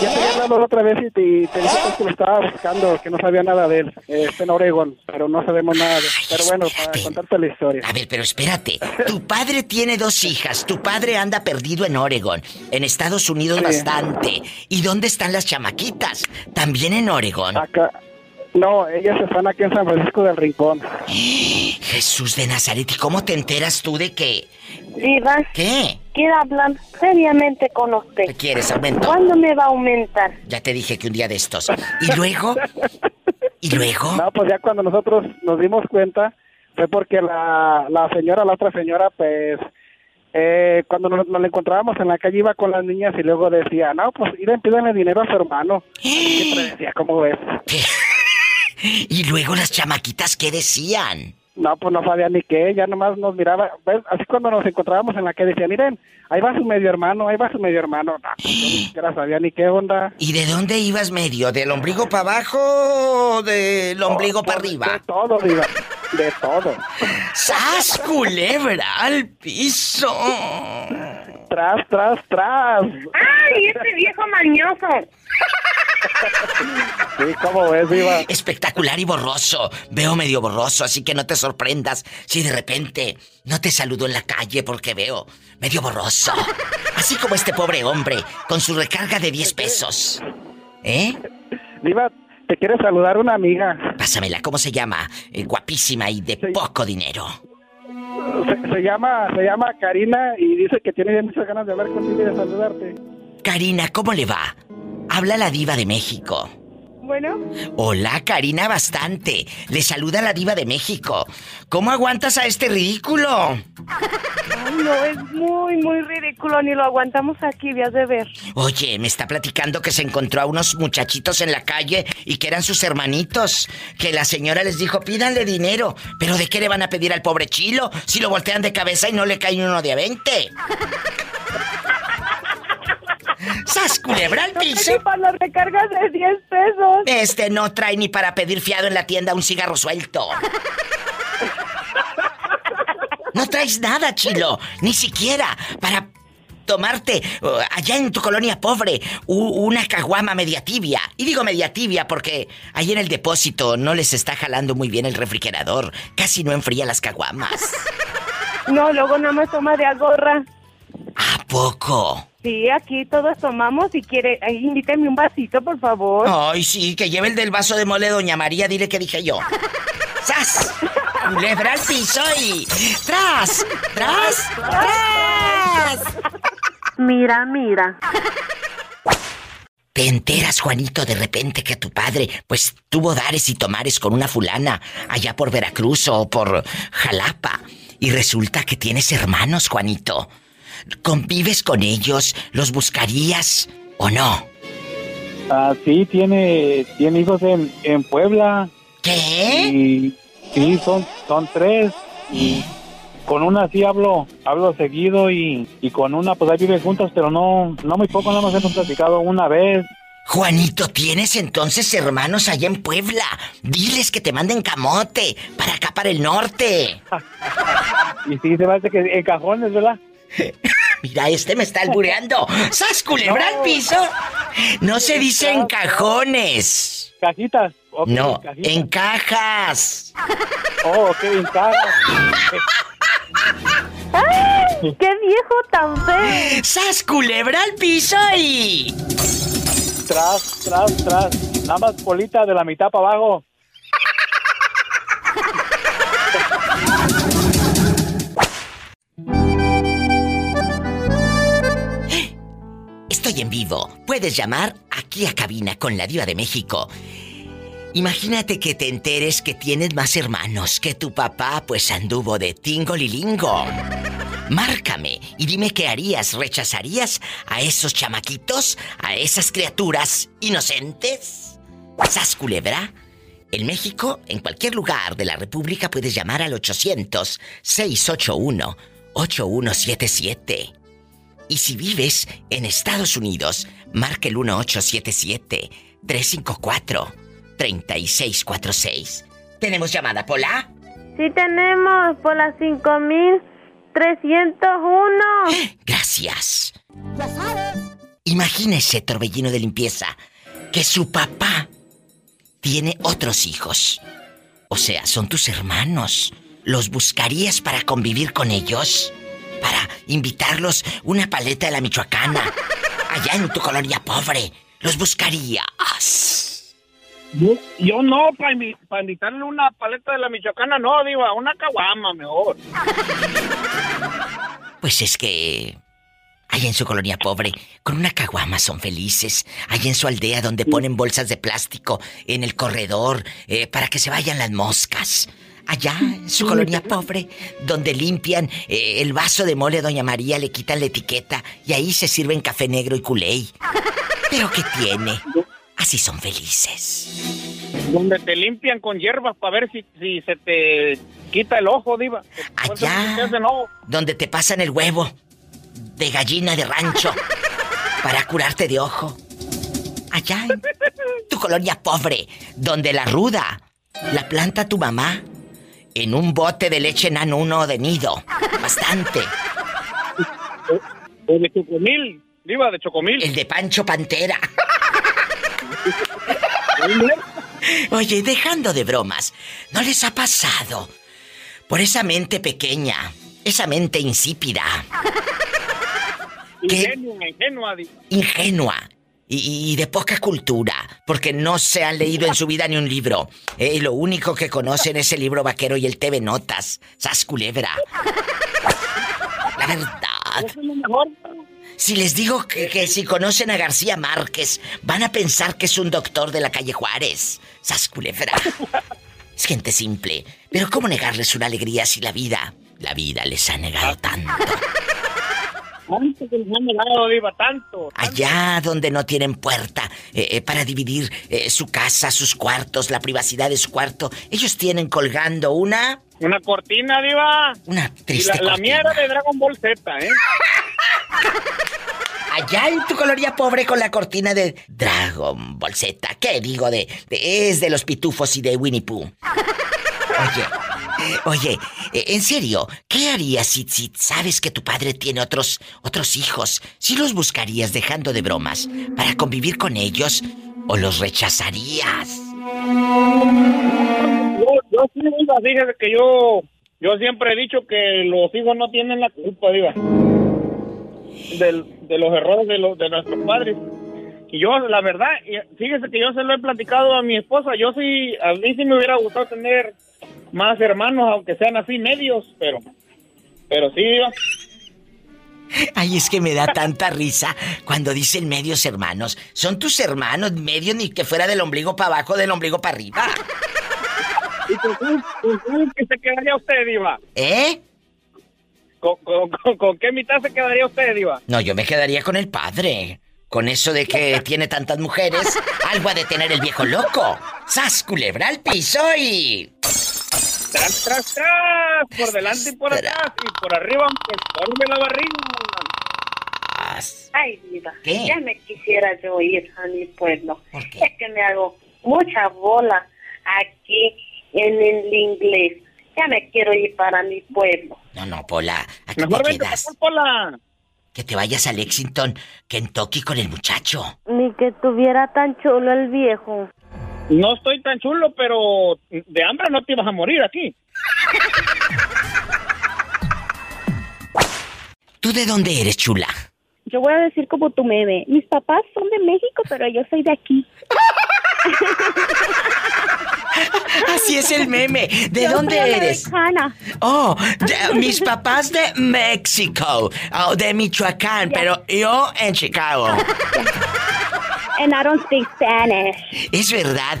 ya te había hablado la otra vez y te, te dije que lo estaba buscando, que no sabía nada de él. Eh, está en Oregon, pero no sabemos nada de él. Pero bueno, para contarte la historia. A ver, pero espérate. Tu padre tiene dos hijas. Tu padre anda perdido en Oregon, en Estados Unidos bastante. ¿Y dónde están las chamaquitas? ¿También en Oregon? Acá. No, ellas están aquí en San Francisco del Rincón. Jesús de Nazaret, ¿y cómo te enteras tú de que... Diva. ¿Qué? Quiero hablar seriamente con usted. ¿Qué quieres, aumento? ¿Cuándo me va a aumentar? Ya te dije que un día de estos. ¿Y luego? ¿Y luego? No, pues ya cuando nosotros nos dimos cuenta fue porque la, la señora, la otra señora, pues eh, cuando nos, nos la encontrábamos en la calle iba con las niñas y luego decía, no, pues ir pídanle dinero a su hermano. Siempre decía, ¿cómo ves? ¿Y luego las chamaquitas qué decían? No, pues no sabía ni qué, ya nomás nos miraba, ¿ves? así cuando nos encontrábamos en la calle decía, miren, ahí va su medio hermano, ahí va su medio hermano. No, pues yo ni siquiera sabía ni qué onda. ¿Y de dónde ibas medio? ¿Del ombligo para abajo o del ombligo para De arriba? todo, diva, de todo. ¡Sas, culebra al piso! Tras, tras, tras. ¡Ay, ese viejo mañoso! Sí, ¿cómo ves, diva? Espectacular y borroso. Veo medio borroso, así que no te sorprendas si de repente no te saludo en la calle porque veo medio borroso. Así como este pobre hombre con su recarga de 10 pesos. ¿Eh? Diva, te quiere saludar una amiga. Pásamela, ¿cómo se llama? Eh, guapísima y de poco dinero. Se, se llama, se llama Karina y dice que tiene muchas ganas de hablar contigo y de saludarte. Karina, ¿cómo le va? Habla la diva de México. Bueno, Hola, Karina, bastante. Le saluda la diva de México. ¿Cómo aguantas a este ridículo? Ay, no, es muy, muy ridículo. Ni lo aguantamos aquí, vías de ver. Oye, me está platicando que se encontró a unos muchachitos en la calle y que eran sus hermanitos. Que la señora les dijo, pídanle dinero. ¿Pero de qué le van a pedir al pobre chilo si lo voltean de cabeza y no le cae uno de a 20? ¡Sas, culebra al piso! Y para las recargas de 10 pesos. Este no trae ni para pedir fiado en la tienda un cigarro suelto. No traes nada, chilo. Ni siquiera para tomarte uh, allá en tu colonia pobre u- una caguama media tibia. Y digo media tibia porque ahí en el depósito no les está jalando muy bien el refrigerador. Casi no enfría las caguamas. No, luego nada más toma de agorra. ¿A poco? Sí, aquí todos tomamos. Si quiere, ahí invíteme un vasito, por favor. Ay, sí, que lleve el del vaso de mole, doña María, dile que dije yo. ¡Sas! Culebra al piso y. ¡Tras! ¡Tras! ¡Tras! Mira, mira. Te enteras, Juanito, de repente que tu padre, pues, tuvo dares y tomares con una fulana allá por Veracruz o por Jalapa. Y resulta que tienes hermanos, Juanito. ¿Convives con ellos? ¿Los buscarías o no? Ah, sí, tiene, tiene hijos en, en Puebla. ¿Qué? Y sí, son, son tres. Y con una sí hablo, hablo seguido y, y con una pues ahí viven juntas, pero no, no muy poco, nada más hemos platicado una vez. Juanito, ¿tienes entonces hermanos allá en Puebla? Diles que te manden camote para acá, para el norte. Y sí, se hace que en cajones, ¿verdad? Mira, este me está albureando. ¡Sas, culebra al piso! No se dice en cajones. Cajitas. No, cajitas. en cajas. Oh, ok, en cajas. ¡Ay! ¡Qué viejo tan feo! ¡Sas, culebra al piso y... Tras, tras, tras. Nada más bolita de la mitad para abajo. Estoy en vivo. Puedes llamar aquí a cabina con la diva de México. Imagínate que te enteres que tienes más hermanos, que tu papá pues anduvo de tingolilingo. Márcame y dime qué harías, ¿rechazarías a esos chamaquitos, a esas criaturas inocentes? ¿Sas culebra? En México, en cualquier lugar de la República puedes llamar al 800-681-8177. Y si vives en Estados Unidos, marca el 1877-354-3646. ¿Tenemos llamada, Pola? Sí tenemos, Pola 5301. Gracias. Ya sabes. Imagínese, torbellino de limpieza, que su papá tiene otros hijos. O sea, son tus hermanos. ¿Los buscarías para convivir con ellos? Para invitarlos una paleta de la Michoacana. Allá en tu colonia pobre. ¿Los buscarías? Yo, no, para invitarle una paleta de la Michoacana, no, digo, una caguama mejor. Pues es que Allá en su colonia pobre, con una caguama son felices. Allá en su aldea donde ponen bolsas de plástico en el corredor eh, para que se vayan las moscas. Allá en su colonia pobre, donde limpian eh, el vaso de mole a Doña María, le quitan la etiqueta y ahí se sirven café negro y culey. Pero ¿qué tiene? Así son felices. Donde te limpian con hierbas para ver si, si se te quita el ojo, diva. Allá, donde te pasan el huevo de gallina de rancho para curarte de ojo. Allá en tu colonia pobre, donde la ruda la planta tu mamá en un bote de leche nan uno de nido. Bastante. O de chocomil, viva de chocomil. El de Pancho Pantera. Oye, dejando de bromas, ¿no les ha pasado por esa mente pequeña, esa mente insípida, Ingenua, ingenua. Ingenua. Y, de poca cultura, porque no se han leído en su vida ni un libro. Eh, y lo único que conocen es el libro vaquero y el TV Notas. Sas culebra. La verdad. Si les digo que, que, si conocen a García Márquez, van a pensar que es un doctor de la calle Juárez. Sas culebra. Es gente simple. Pero ¿cómo negarles una alegría si la vida, la vida les ha negado tanto? Tanto, Allá donde no tienen puerta eh, eh, para dividir eh, su casa, sus cuartos, la privacidad de su cuarto, ellos tienen colgando una... Una cortina, Diva. Una triste la, mierda de Dragon Ball Z, ¿eh? Allá en tu coloría pobre con la cortina de Dragon Ball Z. ¿Qué digo de, de es de los pitufos y de Winnie Pooh? Oye, Oye, eh, en serio, ¿qué harías si, sabes que tu padre tiene otros, otros hijos? ¿Si los buscarías dejando de bromas para convivir con ellos o los rechazarías? Yo, yo sí, que yo, yo siempre he dicho que los hijos no tienen la culpa, diga, de los errores de, los, de nuestros padres. Y yo, la verdad, fíjese que yo se lo he platicado a mi esposa. Yo sí, a mí sí me hubiera gustado tener más hermanos, aunque sean así medios, pero, pero sí. Ay, es que me da tanta risa cuando dicen medios hermanos. Son tus hermanos, medios ni que fuera del ombligo para abajo, del ombligo para arriba. ¿Y con, qué se quedaría usted, Diva? ¿Eh? ¿Con, con, qué mitad se quedaría usted, Diva? No, yo me quedaría con el padre. Con eso de que tiene tantas mujeres, algo ha de tener el viejo loco. ¡Sas, culebra al piso y... Tras, tras, tras, por delante y por atrás, y por arriba, pues ponme la barriga. Ay, vida, ¿Qué? ya me quisiera yo ir a mi pueblo. Es que me hago mucha bola aquí en el inglés. Ya me quiero ir para mi pueblo. No, no, Pola, aquí Mejor te vente quedas. Pola. Que te vayas a Lexington, Kentucky con el muchacho. Ni que tuviera tan chulo el viejo. No estoy tan chulo, pero de hambre no te ibas a morir aquí. ¿Tú de dónde eres, chula? Yo voy a decir como tu meme. Mis papás son de México, pero yo soy de aquí. Así es el meme. ¿De dónde eres? Americana. Oh, mis papás de México, oh, de Michoacán, pero yo en Chicago. And I don't Spanish. Es verdad.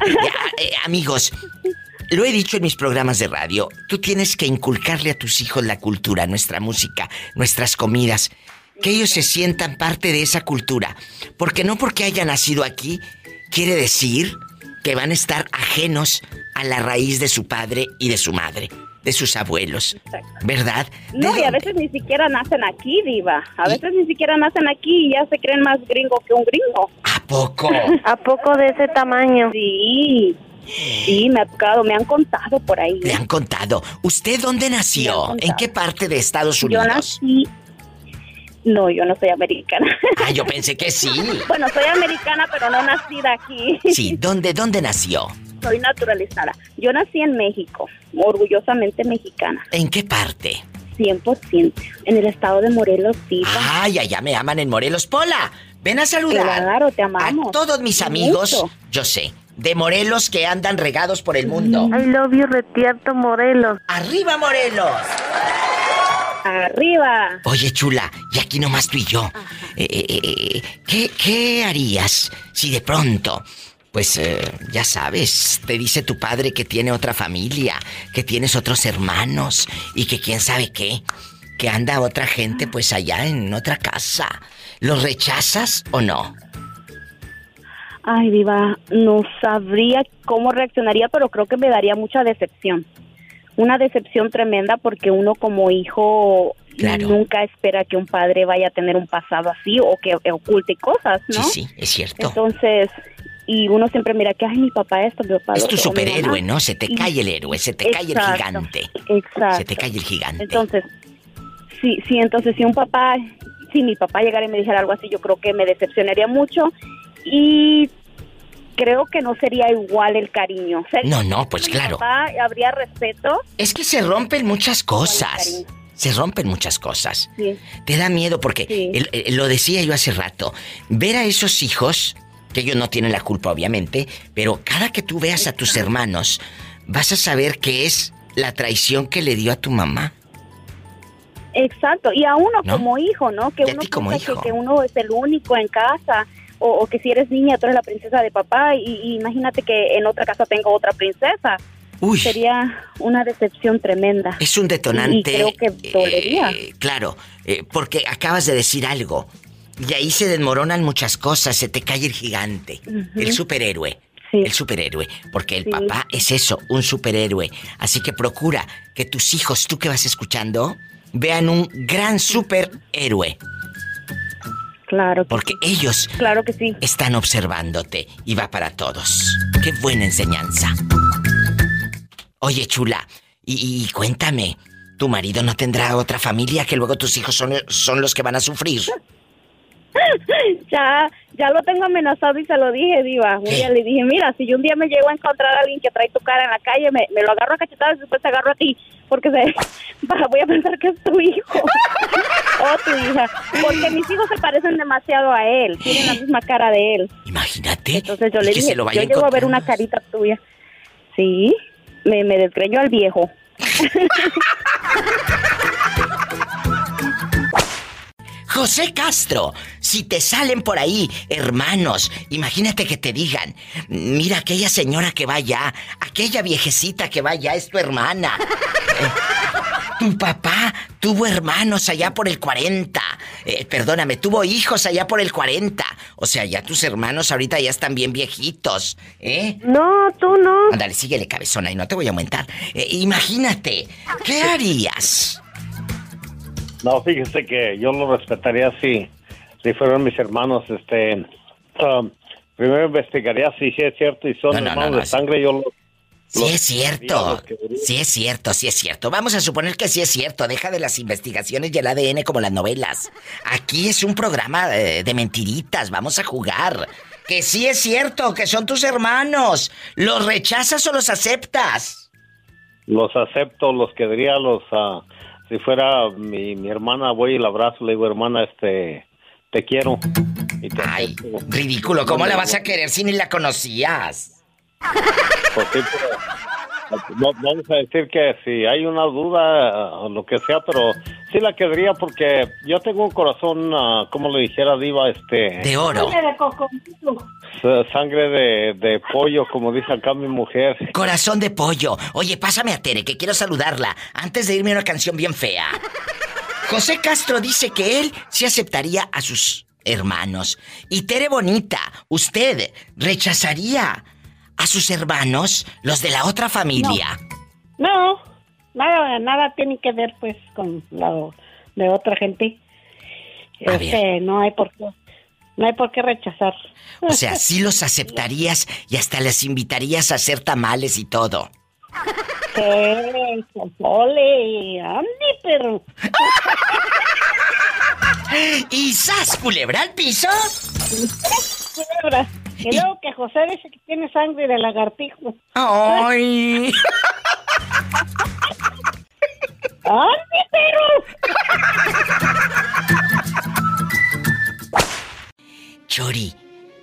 Eh, amigos, lo he dicho en mis programas de radio, tú tienes que inculcarle a tus hijos la cultura, nuestra música, nuestras comidas, que ellos se sientan parte de esa cultura. Porque no porque haya nacido aquí, quiere decir que van a estar ajenos a la raíz de su padre y de su madre, de sus abuelos. ¿Verdad? No, y a veces ni siquiera nacen aquí, Diva. A veces ni siquiera nacen aquí y ya se creen más gringo que un gringo. ¿A poco? ¿A poco de ese tamaño? Sí. Sí, me ha tocado, me han contado por ahí. Me han contado. ¿Usted dónde nació? ¿En qué parte de Estados Unidos? Yo nací. No, yo no soy americana. Ah, yo pensé que sí. bueno, soy americana, pero no nacida aquí. Sí, ¿dónde, dónde nació? Soy naturalizada. Yo nací en México, orgullosamente mexicana. ¿En qué parte? 100%. En el estado de Morelos, sí. Ay, allá me aman en Morelos. Pola, ven a saludar. Claro, te amamos. A todos mis amigos, yo sé, de Morelos que andan regados por el mundo. I love you, Retierto Morelos. ¡Arriba, Morelos! ¡Arriba! Oye, chula, y aquí nomás tú y yo. Eh, eh, eh, ¿qué, ¿Qué harías si de pronto pues ya sabes, te dice tu padre que tiene otra familia, que tienes otros hermanos y que quién sabe qué, que anda otra gente pues allá en otra casa. ¿Los rechazas o no? Ay, Diva, no sabría cómo reaccionaría, pero creo que me daría mucha decepción. Una decepción tremenda porque uno como hijo nunca espera que un padre vaya a tener un pasado así o que oculte cosas, ¿no? Sí, sí, es cierto. Entonces, y uno siempre mira que, ay, mi papá esto, mi papá Es tu superhéroe, ¿no? Se te cae el héroe, se te cae el gigante. Exacto. Se te cae el gigante. Entonces, sí, sí, entonces si un papá, si mi papá llegara y me dijera algo así, yo creo que me decepcionaría mucho y creo que no sería igual el cariño. no, no, pues claro. Papá, habría respeto. Es que se rompen muchas cosas. Se rompen muchas cosas. Sí. Te da miedo porque, lo decía yo hace rato, ver a esos hijos que ellos no tienen la culpa obviamente, pero cada que tú veas a tus hermanos, vas a saber qué es la traición que le dio a tu mamá. Exacto, y a uno como hijo, ¿no? Que uno como hijo? Que, uno es el único en casa, o, que si eres niña tú eres la princesa de papá, y, imagínate que en otra casa tengo otra princesa. Uy. Sería una decepción tremenda. Es un detonante. Y creo que dolería. Eh, claro, eh, porque acabas de decir algo. Y ahí se desmoronan muchas cosas, se te cae el gigante, el superhéroe. El superhéroe, porque el papá es eso, un superhéroe. Así que procura que tus hijos, tú que vas escuchando, vean un gran superhéroe. Claro. porque ellos claro que sí. están observándote y va para todos. Qué buena enseñanza. Oye, chula, y, y cuéntame, ¿tu marido no tendrá otra familia que luego tus hijos son, son los que van a sufrir? ya, ya lo tengo amenazado y se lo dije, Diva. Un día le dije, mira, si yo un día me llego a encontrar a alguien que trae tu cara en la calle, me, lo agarro a cachetadas y después te agarro a ti. Porque se, voy a pensar que es tu hijo o tu hija. Porque mis hijos se parecen demasiado a él. Tienen la misma cara de él. Imagínate. Entonces yo le dije, yo llego a ver una carita tuya. Sí, me, me desgreño al viejo. José Castro, si te salen por ahí hermanos, imagínate que te digan, mira aquella señora que va allá, aquella viejecita que va allá es tu hermana. Tu papá tuvo hermanos allá por el 40. Eh, perdóname, tuvo hijos allá por el 40. O sea, ya tus hermanos ahorita ya están bien viejitos, ¿eh? No, tú no. Ándale, síguele cabezona y no te voy a aumentar. Eh, imagínate, ¿qué harías? No, fíjese que yo lo respetaría si, si fueran mis hermanos, este... Um, primero investigaría si es cierto y son hermanos de sangre, yo Sí es cierto, sí es cierto, sí es cierto. Vamos a suponer que sí es cierto. Deja de las investigaciones y el ADN como las novelas. Aquí es un programa de, de mentiritas. Vamos a jugar. Que sí es cierto, que son tus hermanos. ¿Los rechazas o los aceptas? Los acepto, los querría, los... Uh, si fuera mi, mi hermana, voy y la abrazo, le digo, hermana, este, te quiero. Y te Ay, ridículo, ¿cómo la vas a querer si ni la conocías? Pues vamos a decir que si hay una duda o lo que sea, pero sí la querría porque yo tengo un corazón, uh, como le dijera Diva, este... De oro. Sangre de, de pollo, como dice acá mi mujer. Corazón de pollo. Oye, pásame a Tere, que quiero saludarla. Antes de irme a una canción bien fea. José Castro dice que él sí aceptaría a sus hermanos. Y Tere Bonita, ¿usted rechazaría a sus hermanos, los de la otra familia? No, nada, nada tiene que ver pues con lo de otra gente. Este, no hay por qué, no hay por qué rechazar. O sea, sí los aceptarías y hasta les invitarías a hacer tamales y todo. Sí, ole, ande, pero. ¿Y sas, culebra al piso? Culebra. Y luego que José dice que tiene sangre de lagartijo. ¡Ay! ¡Ande, pero! Chori,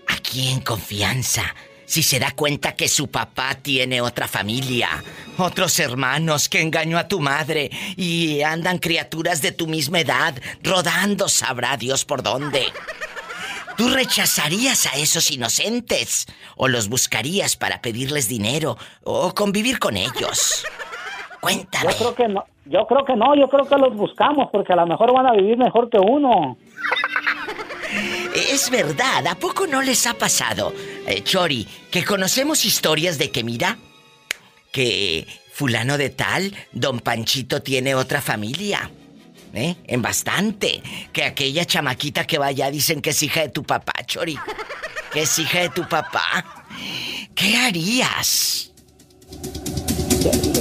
aquí en confianza, si se da cuenta que su papá tiene otra familia, otros hermanos que engañó a tu madre y andan criaturas de tu misma edad rodando, sabrá Dios por dónde. ¿Tú rechazarías a esos inocentes? ¿O los buscarías para pedirles dinero? ¿O convivir con ellos? Cuéntame. Yo creo que no, yo creo que no, yo creo que los buscamos porque a lo mejor van a vivir mejor que uno. Es verdad, ¿a poco no les ha pasado, eh, Chori, que conocemos historias de que, mira, que fulano de tal, don Panchito tiene otra familia? ¿Eh? En bastante. Que aquella chamaquita que vaya dicen que es hija de tu papá, Chori. Que es hija de tu papá. ¿Qué harías?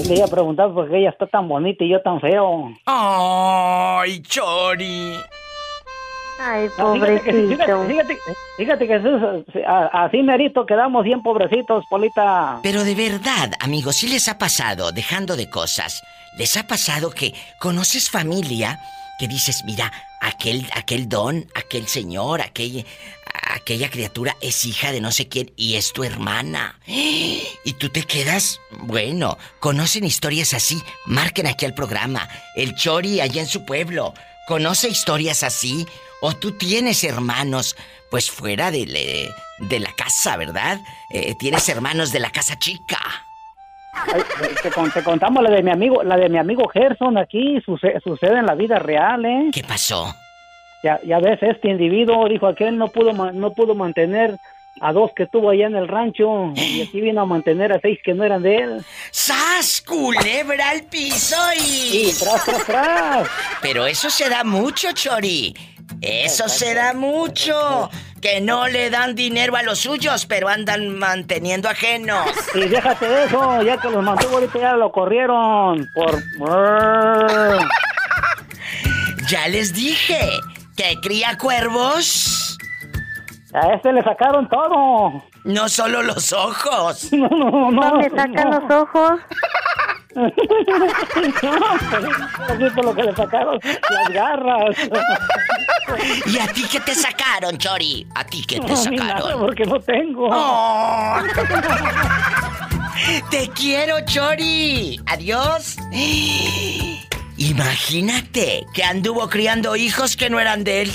Le iba a preguntar por qué ella está tan bonita y yo tan feo. ¡Ay, Chori! Ay, pobrecito. Fíjate, fíjate, que así merito quedamos bien pobrecitos, Polita. Pero de verdad, amigos, si les ha pasado, dejando de cosas, les ha pasado que conoces familia que dices, mira, aquel, aquel don, aquel señor, aquel, aquella criatura es hija de no sé quién y es tu hermana. Y tú te quedas, bueno, conocen historias así, marquen aquí al programa. El Chori allá en su pueblo, ¿conoce historias así? O tú tienes hermanos, pues fuera de, de la casa, ¿verdad? Eh, tienes hermanos de la casa chica. te, contamos la de mi amigo, la de mi amigo Gerson aquí, sucede, sucede en la vida real, ¿eh? ¿Qué pasó? Ya, ya ves, este individuo dijo aquel no pudo no pudo mantener a dos que tuvo allá en el rancho y aquí vino a mantener a seis que no eran de él. ¡Sas! Culebra al piso y. Tras, tras, tras. Pero eso se da mucho, Chori. Eso se da mucho. Que no le dan dinero a los suyos, pero andan manteniendo ajenos. Y déjate de eso, ya que los mantuvo ahorita ya lo corrieron. Por. ya les dije que cría cuervos. A este le sacaron todo. No solo los ojos. No, no, no. ¿Dónde sacan los ojos? lo que le sacaron las garras. ¿Y a ti qué te sacaron, Chori? ¿A ti qué te sacaron? Nada porque no tengo. Oh. Te quiero, Chori. Adiós. Imagínate que anduvo criando hijos que no eran de él.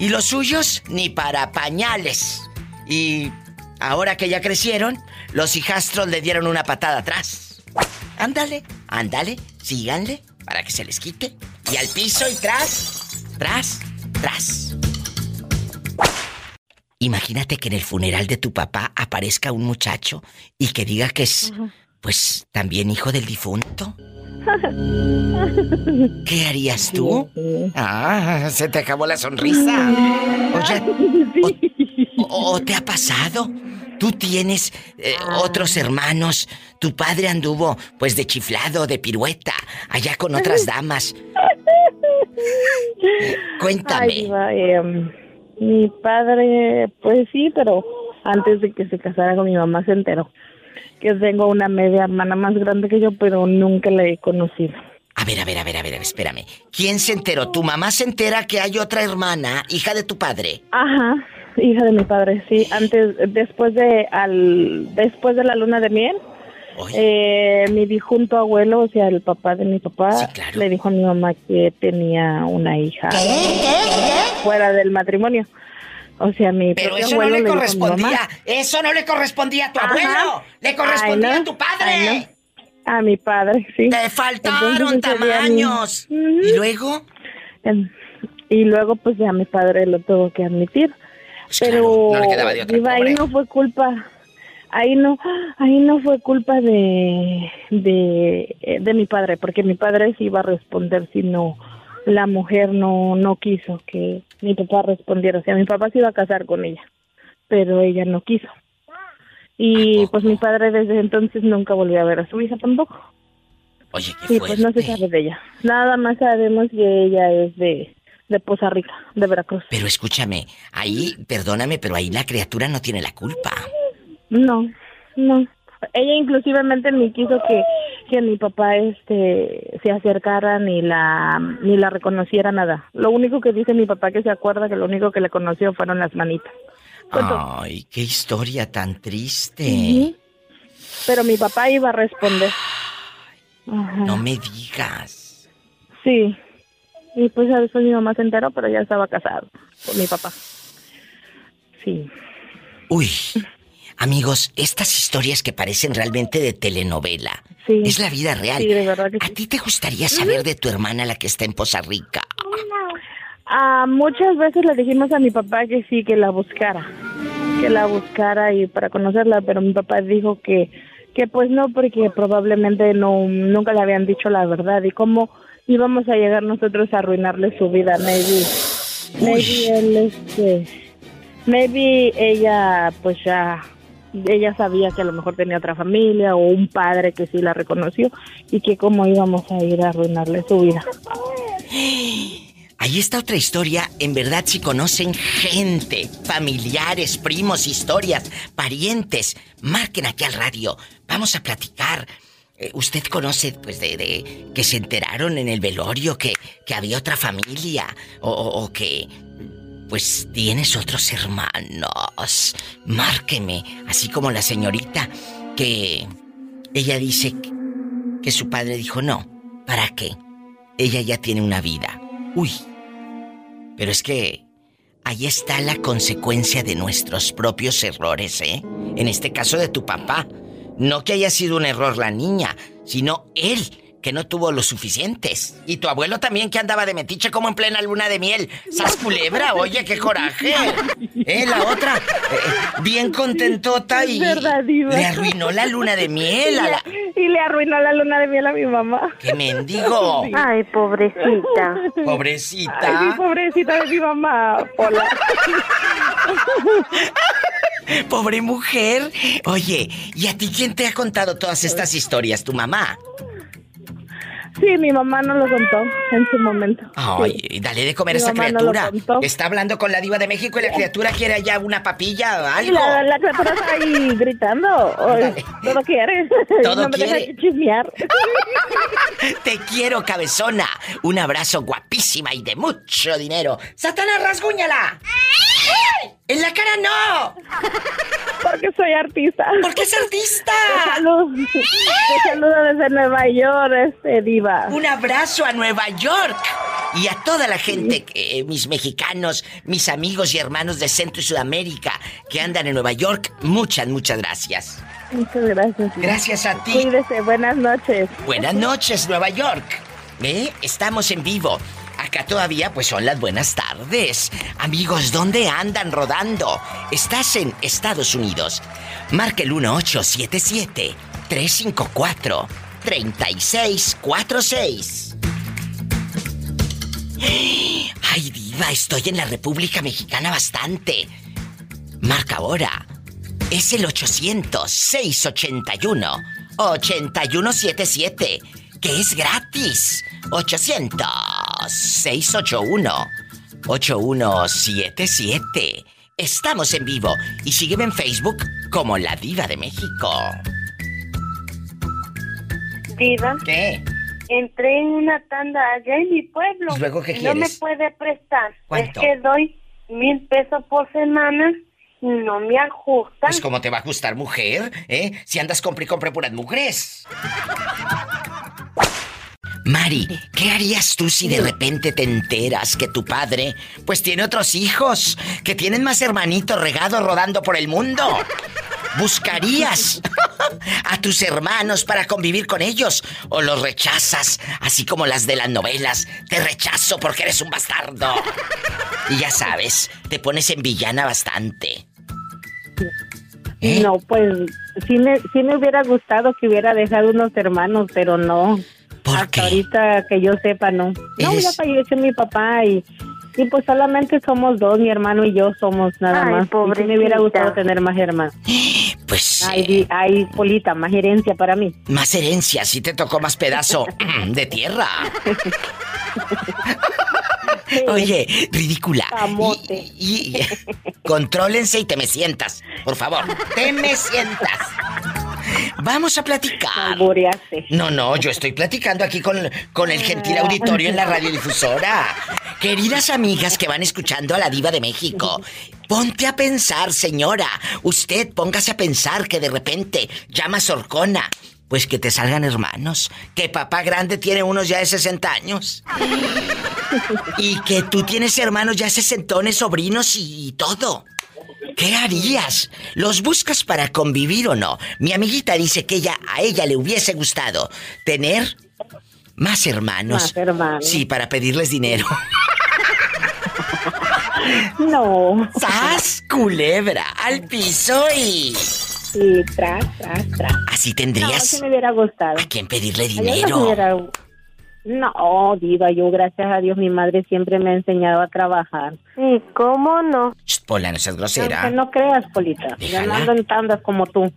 Y los suyos ni para pañales. Y ahora que ya crecieron, los hijastros le dieron una patada atrás. Ándale, ándale, síganle para que se les quite. Y al piso y tras, tras, tras. Imagínate que en el funeral de tu papá aparezca un muchacho y que diga que es, pues, también hijo del difunto. ¿Qué harías tú? Ah, se te acabó la sonrisa. Oye, o te ha pasado? Tú tienes eh, otros hermanos. Tu padre anduvo, pues, de chiflado, de pirueta, allá con otras damas. Cuéntame. Em, mi padre, pues sí, pero antes de que se casara con mi mamá se enteró que tengo una media hermana más grande que yo, pero nunca la he conocido. A ver, a ver, a ver, a ver, espérame. ¿Quién se enteró? ¿Tu mamá se entera que hay otra hermana, hija de tu padre? Ajá, hija de mi padre, sí. Antes, después de, al, después de la luna de miel, eh, mi difunto abuelo, o sea, el papá de mi papá, le dijo a mi mamá que tenía una hija fuera del matrimonio. O sea, mi Pero eso no le, correspondía. Eso no le correspondía a tu abuelo. Le correspondía a tu padre. A mi padre, sí. Te faltaron tamaños. ¿Y luego? Y luego, pues ya mi padre lo tuvo que admitir. Pues Pero ahí no fue culpa. Ahí no, ahí no fue culpa de, de, de mi padre, porque mi padre sí iba a responder si no la mujer no, no quiso que mi papá respondiera. O sea, mi papá se iba a casar con ella, pero ella no quiso. Y pues mi padre desde entonces nunca volvió a ver a su hija tampoco. Oye, qué Y pues no se sabe de ella. Nada más sabemos que ella es de, de Poza Rica, de Veracruz. Pero escúchame, ahí, perdóname, pero ahí la criatura no tiene la culpa. No, no. Ella inclusivamente ni quiso que, que mi papá este se acercara ni la ni la reconociera nada. Lo único que dice mi papá que se acuerda que lo único que le conoció fueron las manitas. Ay, qué historia tan triste. Pero mi papá iba a responder. No me digas. Sí. Y pues después mi mamá se enteró, pero ya estaba casado con mi papá. Sí. Uy, Amigos, estas historias que parecen realmente de telenovela. Es la vida real. ¿A ti te gustaría saber de tu hermana la que está en Poza Rica? Ah, muchas veces le dijimos a mi papá que sí, que la buscara. Que la buscara y para conocerla, pero mi papá dijo que, que pues no, porque probablemente no, nunca le habían dicho la verdad. Y cómo íbamos a llegar nosotros a arruinarle su vida, maybe. Maybe él, este. Maybe ella, pues ya ella sabía que a lo mejor tenía otra familia o un padre que sí la reconoció y que cómo íbamos a ir a arruinarle su vida. Ahí está otra historia. En verdad, si conocen gente, familiares, primos, historias, parientes, marquen aquí al radio. Vamos a platicar. Eh, ¿Usted conoce, pues, de, que se enteraron en el velorio que, que había otra familia? o que pues tienes otros hermanos. Márqueme, así como la señorita que ella dice que su padre dijo no. ¿Para qué? Ella ya tiene una vida. Uy. Pero es que ahí está la consecuencia de nuestros propios errores, ¿eh? En este caso de tu papá. No que haya sido un error la niña, sino él que no tuvo los suficientes. Y tu abuelo también que andaba de metiche como en plena luna de miel. ¡Sas culebra! Oye, qué coraje. Eh, la otra, eh, bien contentota y le arruinó la luna de miel a la... Y le arruinó la luna de miel a mi mamá. ¡Qué mendigo! Ay, pobrecita. Pobrecita. Ay, pobrecita de mi mamá. Hola. Pobre mujer. Oye, ¿y a ti quién te ha contado todas estas historias? ¿Tu mamá? Sí, mi mamá no lo contó en su momento. Ay, dale de comer a esa criatura. Está hablando con la diva de México y la criatura quiere allá una papilla o algo. La, la criatura está ahí gritando. todo quiere. Todo no quiere. Me chismear. Te quiero, cabezona. Un abrazo guapísima y de mucho dinero. ¡Satanás, rasguñala! ¡En la cara no! Porque soy artista. ¿Por qué es artista? Te saludo, te saludo desde Nueva York, este diva. Un abrazo a Nueva York. Y a toda la gente, eh, mis mexicanos, mis amigos y hermanos de Centro y Sudamérica que andan en Nueva York, muchas, muchas gracias. Muchas gracias. Gracias a ti. Cuídese, buenas noches. Buenas noches, Nueva York. ¿Eh? Estamos en vivo. Acá todavía pues son las buenas tardes. Amigos, ¿dónde andan rodando? Estás en Estados Unidos. Marca el 1877 354 3646. Ay, diva, estoy en la República Mexicana bastante. Marca ahora. Es el 800-681-8177, que es gratis. 800-681-8177. Estamos en vivo y sígueme en Facebook como La Diva de México. Diva. ¿Qué? Entré en una tanda allá en mi pueblo. ¿Y luego qué No me quieres? puede prestar. ¿Cuánto? Es que doy mil pesos por semana No me ajusta. Pues cómo te va a ajustar, mujer, ¿eh? Si andas compre y compre puras mujeres. Mari, ¿qué harías tú si de repente te enteras que tu padre, pues tiene otros hijos, que tienen más hermanitos regados rodando por el mundo? ¿Buscarías a tus hermanos para convivir con ellos o los rechazas, así como las de las novelas? Te rechazo porque eres un bastardo. Y ya sabes, te pones en villana bastante. ¿Eh? No, pues sí me, sí me hubiera gustado que hubiera dejado unos hermanos, pero no. Hasta ahorita que yo sepa, no. No, ya falleció mi papá y, y pues solamente somos dos, mi hermano y yo somos nada más. Y me hubiera gustado tener más hermanos. Pues. Hay, hay, Polita, más herencia para mí. Más herencia, sí te tocó más pedazo de tierra. Oye, ridícula. Y, y, contrólense y te me sientas, por favor. Te me sientas. Vamos a platicar. No, no, yo estoy platicando aquí con, con el gentil auditorio en la radiodifusora. Queridas amigas que van escuchando a la diva de México, ponte a pensar, señora. Usted póngase a pensar que de repente llama Sorcona. Pues que te salgan hermanos. Que papá grande tiene unos ya de 60 años. Y que tú tienes hermanos ya sesentones, sobrinos y todo. ¿Qué harías? ¿Los buscas para convivir o no? Mi amiguita dice que ella a ella le hubiese gustado tener más hermanos. Más hermanos. Sí, para pedirles dinero. no. ¡Sas, culebra! ¡Al piso y... Sí, tras, tras, tras. Así tendrías... No, si me hubiera gustado. ¿A quién pedirle dinero? No, diva, yo gracias a Dios mi madre siempre me ha enseñado a trabajar. Sí, ¿cómo no? Pola, no seas grosera. No, no creas, Polita. Ya no ando en tandas como tú.